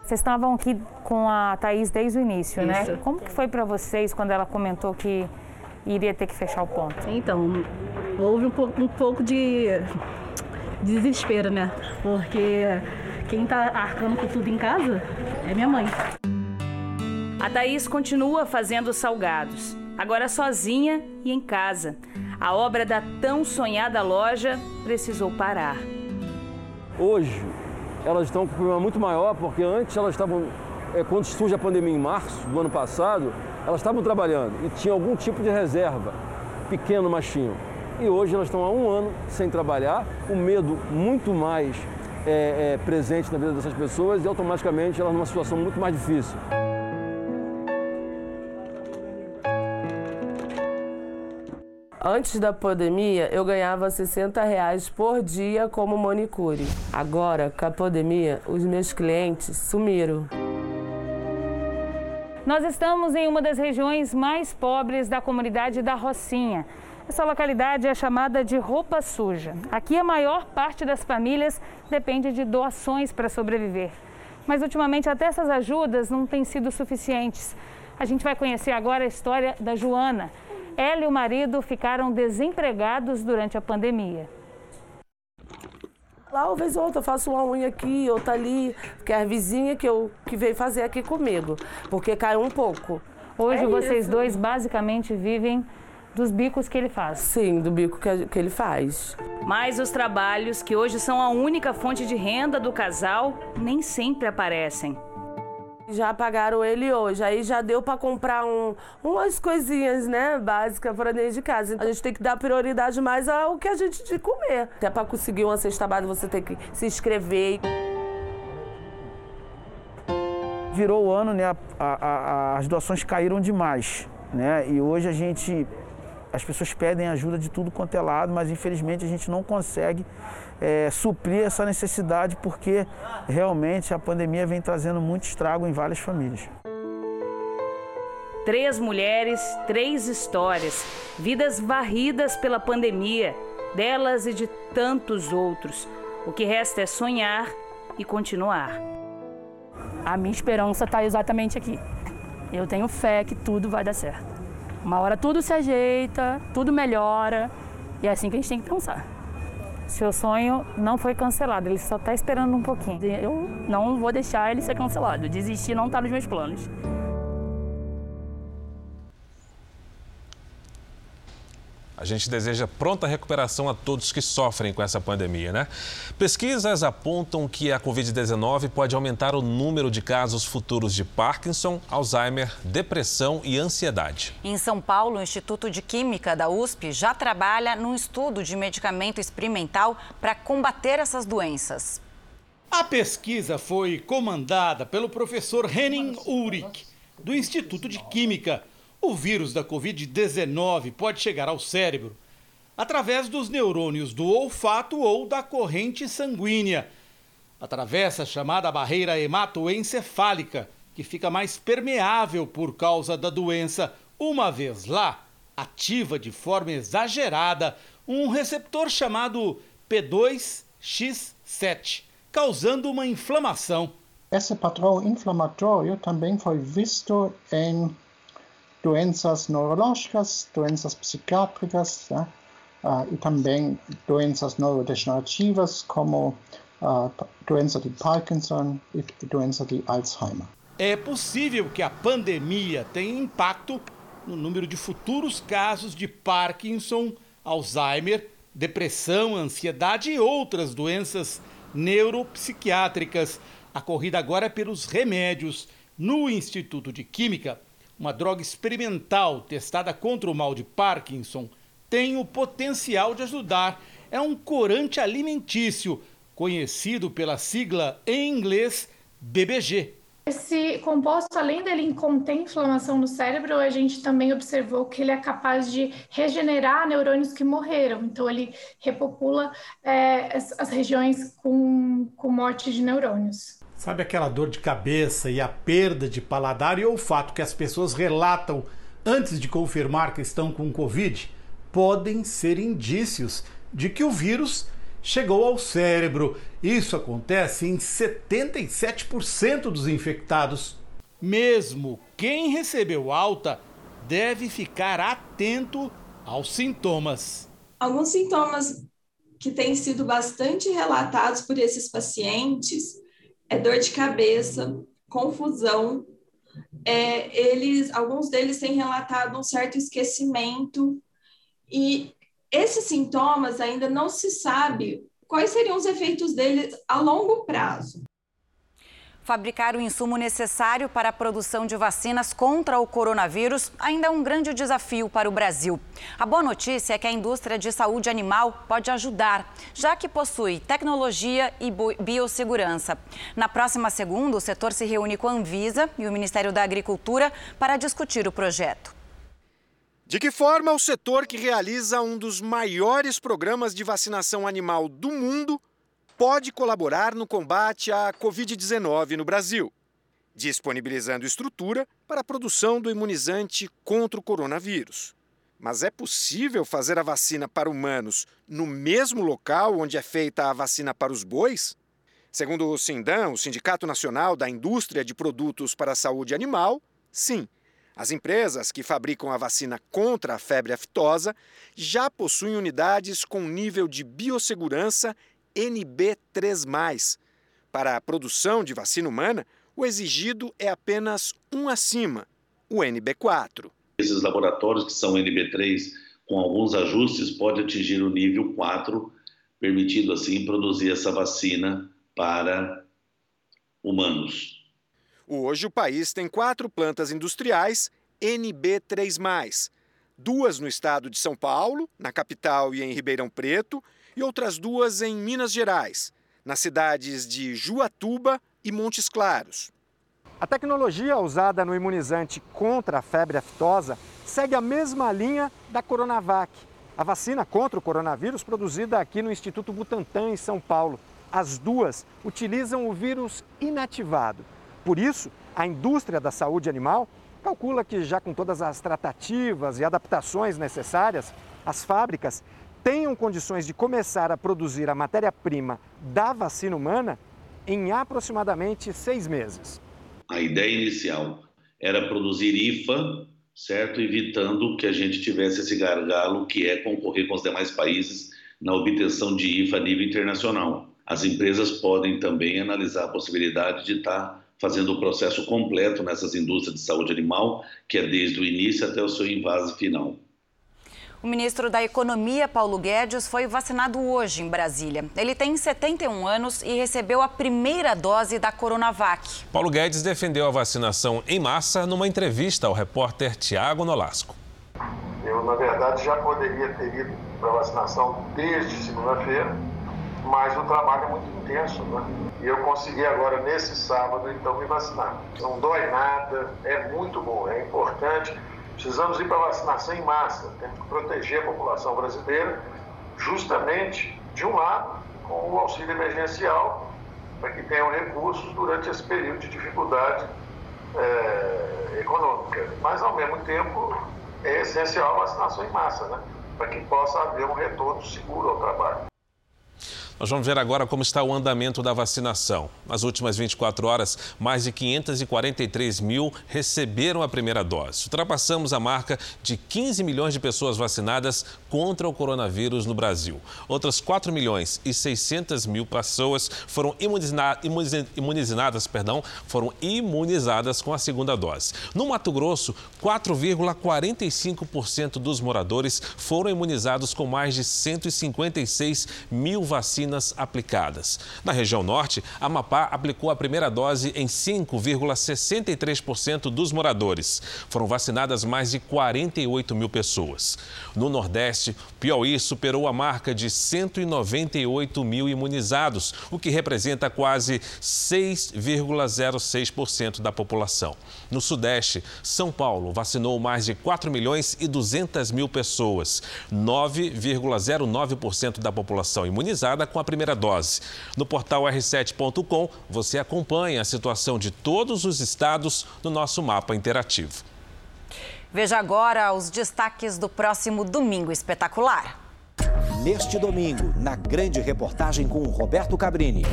Vocês estavam aqui com a Thaís desde o início, né? Isso. Como que foi para vocês quando ela comentou que iria ter que fechar o ponto? Então, houve um pouco, um pouco de desespero, né? Porque quem tá arcando com tudo em casa é minha mãe. A Thaís continua fazendo salgados, agora sozinha e em casa. A obra da tão sonhada loja precisou parar. Hoje, elas estão com um problema muito maior, porque antes elas estavam, é, quando surge a pandemia em março do ano passado, elas estavam trabalhando e tinham algum tipo de reserva, pequeno, mas tinham. E hoje elas estão há um ano sem trabalhar, o medo muito mais é, é, presente na vida dessas pessoas e automaticamente elas numa situação muito mais difícil. Antes da pandemia, eu ganhava 60 reais por dia como manicure. Agora, com a pandemia, os meus clientes sumiram. Nós estamos em uma das regiões mais pobres da comunidade da Rocinha. Essa localidade é chamada de Roupa Suja. Aqui a maior parte das famílias depende de doações para sobreviver. Mas ultimamente até essas ajudas não têm sido suficientes. A gente vai conhecer agora a história da Joana. Ela e o marido ficaram desempregados durante a pandemia. Lá, uma vez ou outra, eu faço uma unha aqui, outra ali, que é a vizinha que, eu, que veio fazer aqui comigo, porque caiu um pouco. Hoje É vocês isso. dois basicamente vivem dos bicos que ele faz. Sim, do bico que, que ele faz. Mas os trabalhos, que hoje são a única fonte de renda do casal, nem sempre aparecem. Já pagaram ele hoje, aí já deu para comprar um, umas coisinhas, né, básicas para dentro de casa. A gente tem que dar prioridade mais ao que a gente de comer. Até para conseguir uma cesta básica você tem que se inscrever. Virou o ano, né? a- a- a- as doações caíram demais, né? E hoje a gente, as pessoas pedem ajuda de tudo quanto é lado, mas infelizmente a gente não consegue é, suprir essa necessidade porque realmente a pandemia vem trazendo muito estrago em várias famílias. Três mulheres, três histórias, vidas varridas pela pandemia, delas e de tantos outros. O que resta é sonhar e continuar. A minha esperança está exatamente aqui. Eu tenho fé que tudo vai dar certo. Uma hora tudo se ajeita, tudo melhora. E é assim que a gente tem que pensar. Seu sonho não foi cancelado, ele só está esperando um pouquinho. Eu não vou deixar ele ser cancelado. Desistir não está nos meus planos. A gente deseja pronta recuperação a todos que sofrem com essa pandemia, né? Pesquisas apontam que a Covid-19 pode aumentar o número de casos futuros de Parkinson, Alzheimer, depressão e ansiedade. Em São Paulo, o Instituto de Química da USP já trabalha num estudo de medicamento experimental para combater essas doenças. A pesquisa foi comandada pelo professor Henning Ulrich, do Instituto de Química. O vírus da Covid-19 pode chegar ao cérebro através dos neurônios do olfato ou da corrente sanguínea. Atravessa a chamada barreira hematoencefálica, que fica mais permeável por causa da doença. Uma vez lá, ativa de forma exagerada um receptor chamado P2X7 causando uma inflamação. Esse padrão inflamatório também foi visto em doenças neurológicas, doenças psiquiátricas né? e também doenças neurodegenerativas como a uh, doença de Parkinson e doença de Alzheimer. É possível que a pandemia tenha impacto no número de futuros casos de Parkinson, Alzheimer, depressão, ansiedade e outras doenças neuropsiquiátricas. A corrida agora é pelos remédios. No Instituto de Química, uma droga experimental testada contra o mal de Parkinson tem o potencial de ajudar. É um corante alimentício, conhecido pela sigla em inglês BBG. Esse composto, além dele conter inflamação no cérebro, a gente também observou que ele é capaz de regenerar neurônios que morreram. Então, ele repopula é, as, as, regiões com, com morte de neurônios. Sabe aquela dor de cabeça e a perda de paladar e olfato que as pessoas relatam antes de confirmar que estão com Covid? Podem ser indícios de que o vírus chegou ao cérebro. Isso acontece em 77% dos infectados. Mesmo quem recebeu alta deve ficar atento aos sintomas. Alguns sintomas que têm sido bastante relatados por esses pacientes é dor de cabeça, confusão. É, eles, alguns deles têm relatado um certo esquecimento e esses sintomas ainda não se sabe quais seriam os efeitos deles a longo prazo. Fabricar o insumo necessário para a produção de vacinas contra o coronavírus ainda é um grande desafio para o Brasil. A boa notícia é que a indústria de saúde animal pode ajudar, já que possui tecnologia e biossegurança. Na próxima segunda, o setor se reúne com a Anvisa e o Ministério da Agricultura para discutir o projeto. De que forma o setor que realiza um dos maiores programas de vacinação animal do mundo pode colaborar no combate à Covid-19 no Brasil, disponibilizando estrutura para a produção do imunizante contra o coronavírus. Mas é possível fazer a vacina para humanos no mesmo local onde é feita a vacina para os bois? Segundo o Sindam, o Sindicato Nacional da Indústria de Produtos para a Saúde Animal, sim as empresas que fabricam a vacina contra a febre aftosa já possuem unidades com nível de biossegurança NB3. Para a produção de vacina humana, o exigido é apenas um acima, o NB4. Esses laboratórios que são NB3 com alguns ajustes pode atingir o nível 4, permitindo assim produzir essa vacina para humanos. Hoje, o país tem quatro plantas industriais NB3, duas no estado de São Paulo, na capital e em Ribeirão Preto, e outras duas em Minas Gerais, nas cidades de Juatuba e Montes Claros. A tecnologia usada no imunizante contra a febre aftosa segue a mesma linha da Coronavac, a vacina contra o coronavírus produzida aqui no Instituto Butantan, em São Paulo. As duas utilizam o vírus inativado por isso, a indústria da saúde animal calcula que, já com todas as tratativas e adaptações necessárias, as fábricas tenham condições de começar a produzir a matéria-prima da vacina humana em aproximadamente seis meses. A ideia inicial era produzir IFA, certo? Evitando que a gente tivesse esse gargalo que é concorrer com os demais países na obtenção de IFA a nível internacional. As empresas podem também analisar a possibilidade de estar fazendo o processo completo nessas indústrias de saúde animal, que é desde o início até o seu invase final. O ministro da Economia, Paulo Guedes, foi vacinado hoje em Brasília. Ele tem 71 anos e recebeu a primeira dose da Coronavac. Paulo Guedes defendeu a vacinação em massa numa entrevista ao repórter Tiago Nolasco. Eu, na verdade, já poderia ter ido para a vacinação desde segunda-feira, mas o trabalho é muito intenso, né? E eu consegui agora, nesse sábado, então, me vacinar. Não dói nada, é muito bom, é importante. Precisamos ir para a vacinação em massa, temos que proteger a população brasileira, justamente, de um lado, com o auxílio emergencial, para que tenham recursos durante esse período de dificuldade é, econômica. Mas, ao mesmo tempo, é essencial a vacinação em massa, né? para que possa haver um retorno seguro ao trabalho. Nós vamos ver agora como está o andamento da vacinação. Nas últimas 24 horas, mais de 543 mil receberam a primeira dose. Ultrapassamos a marca de 15 milhões de pessoas vacinadas contra o coronavírus no Brasil. Outras 4 milhões e 600 mil pessoas foram imunizadas, perdão, foram imunizadas com a segunda dose. No Mato Grosso, 4,45% dos moradores foram imunizados com mais de 156 mil vacinas vacinas aplicadas. Na região norte, Amapá aplicou a primeira dose em 5,63% dos moradores. Foram vacinadas mais de 48 mil pessoas. No Nordeste, Piauí superou a marca de 198 mil imunizados, o que representa quase 6,06% da população. No Sudeste, São Paulo vacinou mais de 4 milhões e 200 mil pessoas, 9,09% da população imunizada com a primeira dose. No portal r7.com, você acompanha a situação de todos os estados no nosso mapa interativo. Veja agora os destaques do próximo Domingo Espetacular. Neste domingo, na grande reportagem com Roberto Cabrini.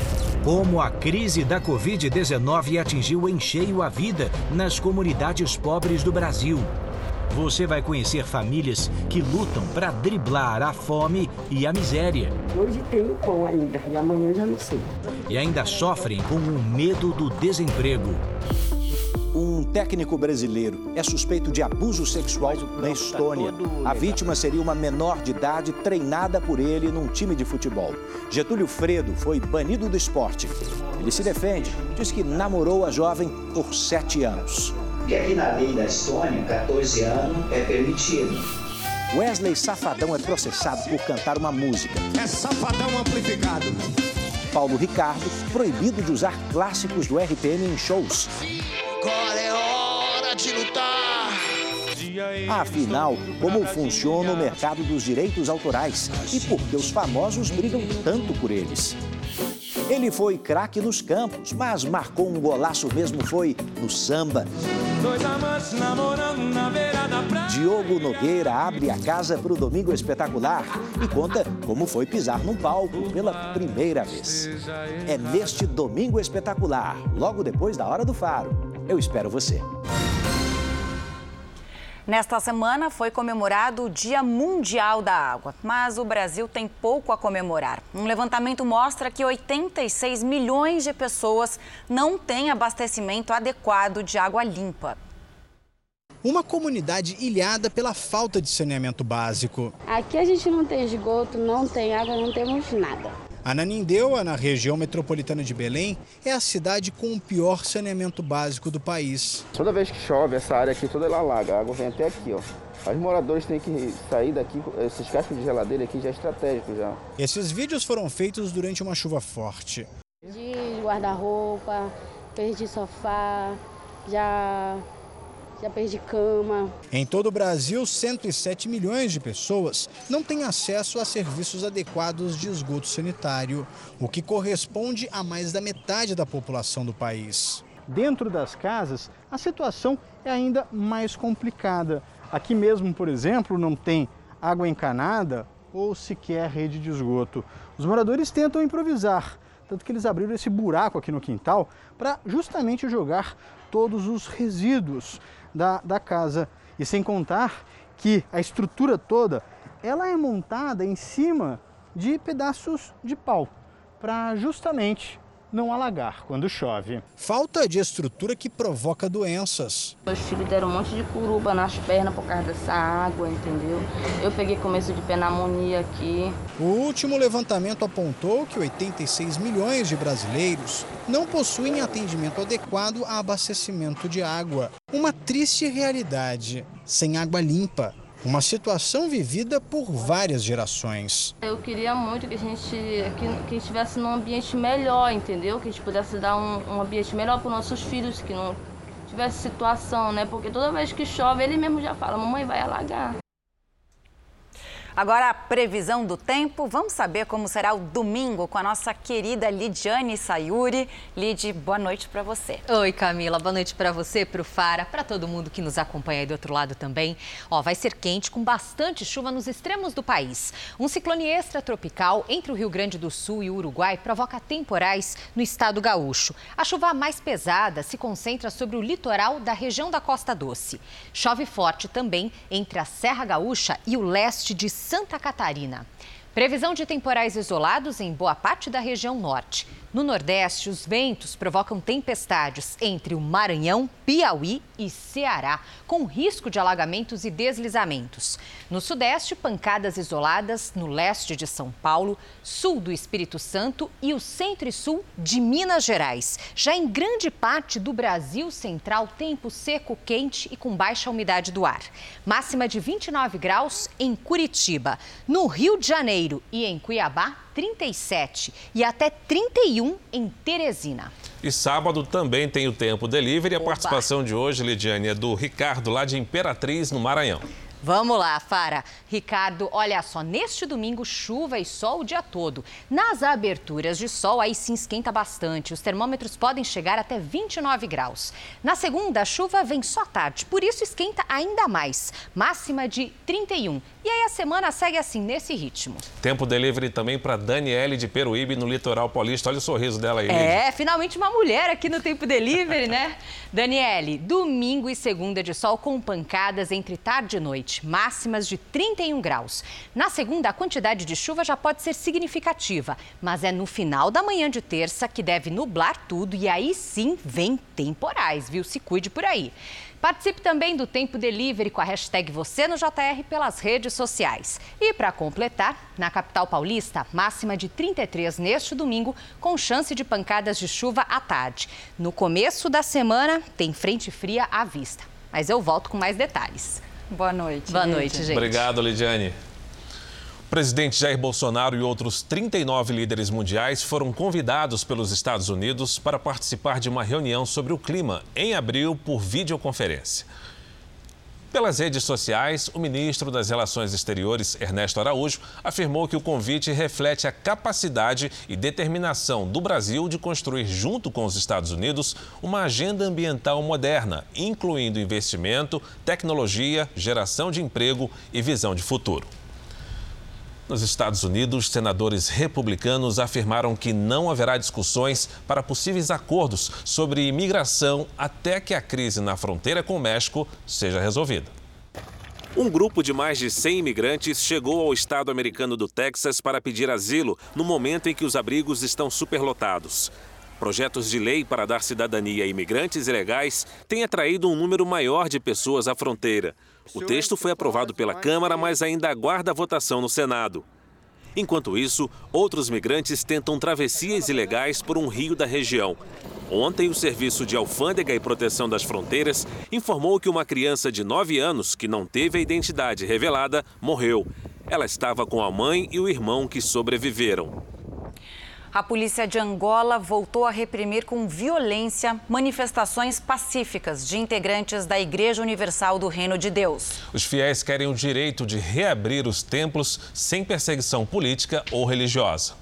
Como a crise da Covid-19 atingiu em cheio a vida nas comunidades pobres do Brasil. Você vai conhecer famílias que lutam para driblar a fome e a miséria. Hoje tem pão ainda, e amanhã já não sei. E ainda sofrem com o medo do desemprego. Um técnico brasileiro é suspeito de abuso sexual na Estônia. A vítima seria uma menor de idade treinada por ele num time de futebol. Getúlio Fredo foi banido do esporte. Ele se defende, diz que namorou a jovem por sete anos. E aqui na lei da Estônia, 14 anos é permitido. Wesley Safadão é processado por cantar uma música. É Safadão amplificado. Paulo Ricardo, proibido de usar clássicos do RPM em shows. Agora é hora de lutar. Afinal, como funciona o mercado dos direitos autorais e por que os famosos brigam tanto por eles? Ele foi craque nos campos, mas marcou um golaço mesmo foi no samba. Dois amantes namorando na beira da praia. Diogo Nogueira abre a casa para o Domingo Espetacular e conta como foi pisar num palco pela primeira vez. É neste Domingo Espetacular, logo depois da Hora do Faro. Eu espero você. Nesta semana foi comemorado o Dia Mundial da Água, mas o Brasil tem pouco a comemorar. Um levantamento mostra que 86 milhões de pessoas não têm abastecimento adequado de água limpa. Uma comunidade ilhada pela falta de saneamento básico. Aqui a gente não tem esgoto, não tem água, não temos nada. Ananindeua, na região metropolitana de Belém, é a cidade com o pior saneamento básico do país. Toda vez que chove, essa área aqui toda ela alaga, a água vem até aqui, ó. Os moradores têm que sair daqui, esses cascos de geladeira aqui já é estratégico já. Esses vídeos foram feitos durante uma chuva forte. De guarda-roupa, perdi sofá, já já perdi cama. Em todo o Brasil, 107 milhões de pessoas não têm acesso a serviços adequados de esgoto sanitário, o que corresponde a mais da metade da população do país. Dentro das casas, a situação é ainda mais complicada. Aqui mesmo, por exemplo, não tem água encanada ou sequer rede de esgoto. Os moradores tentam improvisar, tanto que eles abriram esse buraco aqui no quintal para justamente jogar todos os resíduos da, da casa. E sem contar que a estrutura toda ela é montada em cima de pedaços de pau para justamente não alagar quando chove. Falta de estrutura que provoca doenças. Meus filhos deram um monte de curuba nas pernas por causa dessa água, entendeu? Eu peguei começo de pneumonia aqui. O último levantamento apontou que 86 milhões de brasileiros não possuem atendimento adequado a abastecimento de água. Uma triste realidade. Sem água limpa, uma situação vivida por várias gerações. Eu queria muito que a gente que, que estivesse num ambiente melhor, entendeu? Que a gente pudesse dar um, um ambiente melhor para os nossos filhos, que não tivesse situação, né? Porque toda vez que chove, ele mesmo já fala, mamãe vai alagar. Agora a previsão do tempo, vamos saber como será o domingo com a nossa querida Lidiane Sayuri. Lid, boa noite para você. Oi Camila, boa noite para você, para o Fara, para todo mundo que nos acompanha aí do outro lado também. Ó, vai ser quente com bastante chuva nos extremos do país. Um ciclone extratropical entre o Rio Grande do Sul e o Uruguai provoca temporais no estado gaúcho. A chuva mais pesada se concentra sobre o litoral da região da Costa Doce. Chove forte também entre a Serra Gaúcha e o leste de Santa Catarina. Previsão de temporais isolados em boa parte da região norte. No Nordeste, os ventos provocam tempestades entre o Maranhão, Piauí e Ceará, com risco de alagamentos e deslizamentos. No Sudeste, pancadas isoladas no leste de São Paulo, sul do Espírito Santo e o centro e sul de Minas Gerais. Já em grande parte do Brasil Central, tempo seco, quente e com baixa umidade do ar. Máxima de 29 graus em Curitiba. No Rio de Janeiro e em Cuiabá, 37 e até 31 em Teresina. E sábado também tem o Tempo Delivery. A Opa. participação de hoje, Lidiane, é do Ricardo, lá de Imperatriz, no Maranhão. Vamos lá, Fara. Ricardo, olha só, neste domingo, chuva e sol o dia todo. Nas aberturas de sol, aí sim esquenta bastante. Os termômetros podem chegar até 29 graus. Na segunda, a chuva vem só tarde, por isso esquenta ainda mais. Máxima de 31. E aí a semana segue assim, nesse ritmo. Tempo delivery também para Daniele de Peruíbe, no litoral paulista. Olha o sorriso dela aí. É, finalmente uma mulher aqui no Tempo Delivery, né? Daniele, domingo e segunda de sol com pancadas entre tarde e noite máximas de 31 graus. Na segunda, a quantidade de chuva já pode ser significativa, mas é no final da manhã de terça que deve nublar tudo e aí sim vem temporais, viu? Se cuide por aí. Participe também do Tempo Delivery com a hashtag Você no JR pelas redes sociais. E para completar, na capital paulista, máxima de 33 neste domingo, com chance de pancadas de chuva à tarde. No começo da semana, tem frente fria à vista. Mas eu volto com mais detalhes. Boa noite. Boa noite, gente. Obrigado, Lidiane. O presidente Jair Bolsonaro e outros 39 líderes mundiais foram convidados pelos Estados Unidos para participar de uma reunião sobre o clima em abril por videoconferência. Pelas redes sociais, o ministro das Relações Exteriores, Ernesto Araújo, afirmou que o convite reflete a capacidade e determinação do Brasil de construir, junto com os Estados Unidos, uma agenda ambiental moderna, incluindo investimento, tecnologia, geração de emprego e visão de futuro. Nos Estados Unidos, senadores republicanos afirmaram que não haverá discussões para possíveis acordos sobre imigração até que a crise na fronteira com o México seja resolvida. Um grupo de mais de 100 imigrantes chegou ao estado americano do Texas para pedir asilo no momento em que os abrigos estão superlotados. Projetos de lei para dar cidadania a imigrantes ilegais têm atraído um número maior de pessoas à fronteira. O texto foi aprovado pela Câmara, mas ainda aguarda a votação no Senado. Enquanto isso, outros migrantes tentam travessias ilegais por um rio da região. Ontem, o Serviço de Alfândega e Proteção das Fronteiras informou que uma criança de 9 anos, que não teve a identidade revelada, morreu. Ela estava com a mãe e o irmão que sobreviveram. A polícia de Angola voltou a reprimir com violência manifestações pacíficas de integrantes da Igreja Universal do Reino de Deus. Os fiéis querem o direito de reabrir os templos sem perseguição política ou religiosa.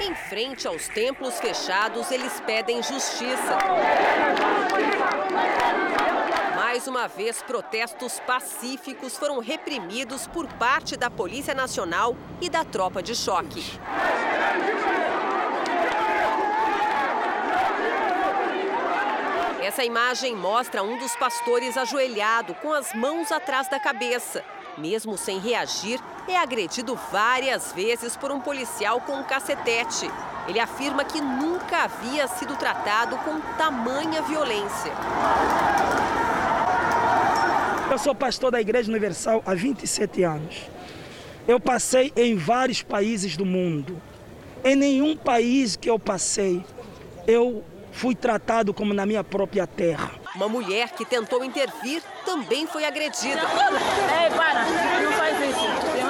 Em frente aos templos fechados, eles pedem justiça. Mais uma vez, protestos pacíficos foram reprimidos por parte da Polícia Nacional e da tropa de choque. Essa imagem mostra um dos pastores ajoelhado com as mãos atrás da cabeça. Mesmo sem reagir, é agredido várias vezes por um policial com um cacetete. Ele afirma que nunca havia sido tratado com tamanha violência. Eu sou pastor da Igreja Universal há 27 anos. Eu passei em vários países do mundo. Em nenhum país que eu passei, eu fui tratado como na minha própria terra. Uma mulher que tentou intervir também foi agredida. Ei, para! Não faz isso! Não faz isso!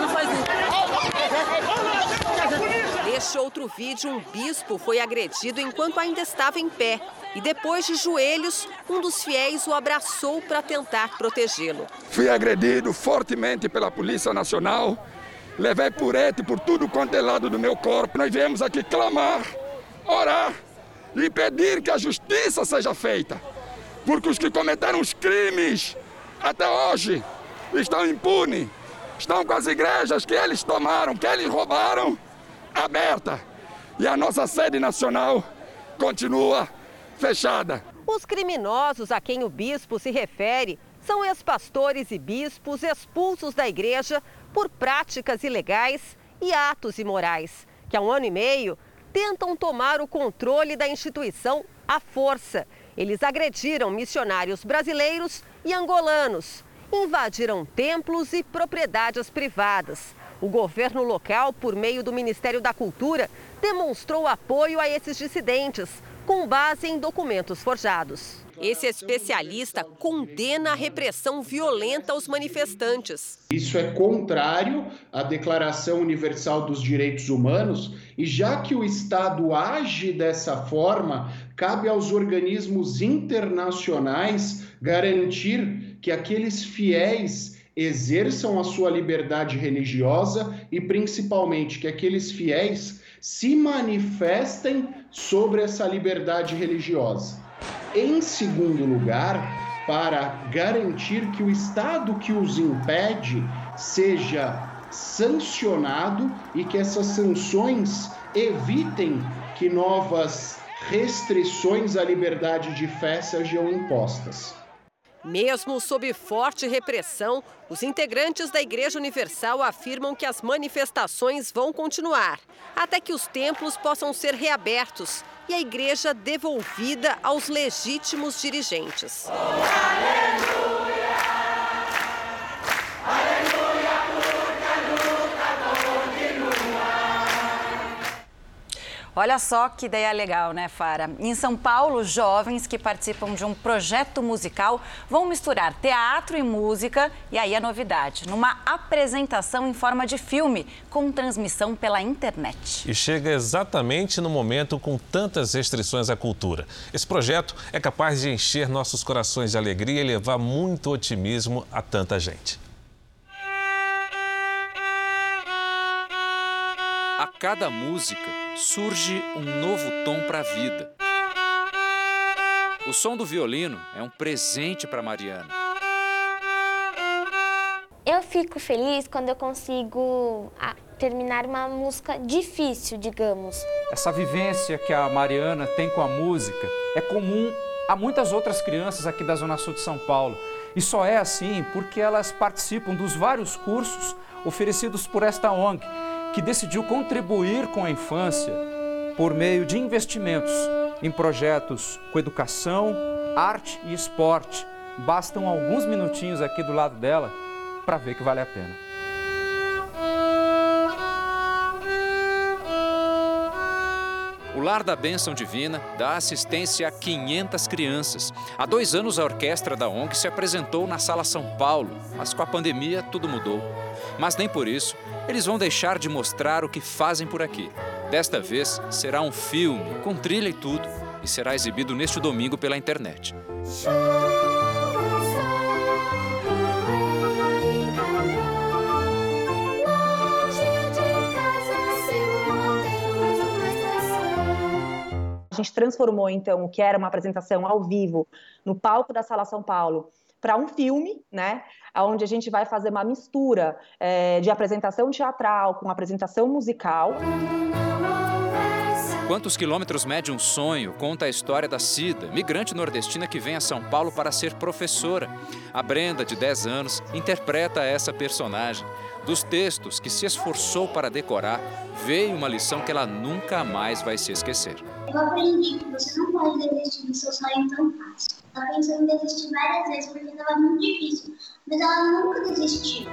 Neste outro vídeo, um bispo foi agredido enquanto ainda estava em pé. E depois de joelhos, um dos fiéis o abraçou para tentar protegê-lo. Fui agredido fortemente pela Polícia Nacional. Levei purete por tudo quanto é lado do meu corpo. Nós viemos aqui clamar, orar e pedir que a justiça seja feita. Porque os que cometeram os crimes até hoje estão impunes, estão com as igrejas que eles tomaram, que eles roubaram, aberta. E a nossa sede nacional continua fechada. Os criminosos a quem o bispo se refere são ex-pastores e bispos expulsos da igreja por práticas ilegais e atos imorais, que há um ano e meio tentam tomar o controle da instituição à força. Eles agrediram missionários brasileiros e angolanos, invadiram templos e propriedades privadas. O governo local, por meio do Ministério da Cultura, demonstrou apoio a esses dissidentes, com base em documentos forjados. Esse especialista condena a repressão violenta aos manifestantes. Isso é contrário à Declaração Universal dos Direitos Humanos e já que o Estado age dessa forma, cabe aos organismos internacionais garantir que aqueles fiéis exerçam a sua liberdade religiosa e principalmente que aqueles fiéis se manifestem sobre essa liberdade religiosa. Em segundo lugar, para garantir que o Estado que os impede seja sancionado e que essas sanções evitem que novas restrições à liberdade de fé sejam impostas. Mesmo sob forte repressão, os integrantes da Igreja Universal afirmam que as manifestações vão continuar, até que os templos possam ser reabertos e a igreja devolvida aos legítimos dirigentes. Olha só que ideia legal, né, Fara? Em São Paulo, jovens que participam de um projeto musical vão misturar teatro e música, e aí a novidade, numa apresentação em forma de filme, com transmissão pela internet. E chega exatamente no momento com tantas restrições à cultura. Esse projeto é capaz de encher nossos corações de alegria e levar muito otimismo a tanta gente. Cada música surge um novo tom para a vida. O som do violino é um presente para Mariana. Eu fico feliz quando eu consigo ah, terminar uma música difícil, digamos. Essa vivência que a Mariana tem com a música é comum a muitas outras crianças aqui da Zona Sul de São Paulo. E só é assim porque elas participam dos vários cursos oferecidos por esta ONG, que decidiu contribuir com a infância por meio de investimentos em projetos com educação, arte e esporte. Bastam alguns minutinhos aqui do lado dela para ver que vale a pena. O Lar da Bênção Divina dá assistência a 500 crianças. Há dois anos, a orquestra da ONG se apresentou na Sala São Paulo, mas com a pandemia tudo mudou. Mas nem por isso eles vão deixar de mostrar o que fazem por aqui. Desta vez será um filme, com trilha e tudo, e será exibido neste domingo pela internet. Gente transformou então o que era uma apresentação ao vivo no palco da Sala São Paulo para um filme, né? Onde a gente vai fazer uma mistura é, de apresentação teatral com apresentação musical. Quantos quilômetros mede um sonho? Conta a história da Cida, migrante nordestina que vem a São Paulo para ser professora. A Brenda, de 10 anos, interpreta essa personagem. Dos textos que se esforçou para decorar, veio uma lição que ela nunca mais vai se esquecer. Eu aprendi que você não pode desistir do seu sonho tão fácil. Ela pensou em desistir várias vezes porque estava muito difícil, mas ela nunca desistiu.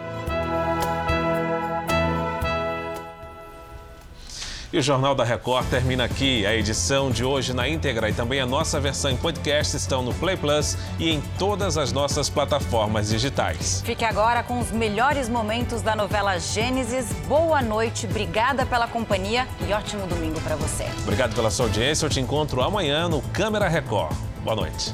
E o Jornal da Record termina aqui. A edição de hoje na íntegra e também a nossa versão em podcast estão no Play Plus e em todas as nossas plataformas digitais. Fique agora com os melhores momentos da novela Gênesis. Boa noite, obrigada pela companhia e ótimo domingo para você. Obrigado pela sua audiência. Eu te encontro amanhã no Câmera Record. Boa noite.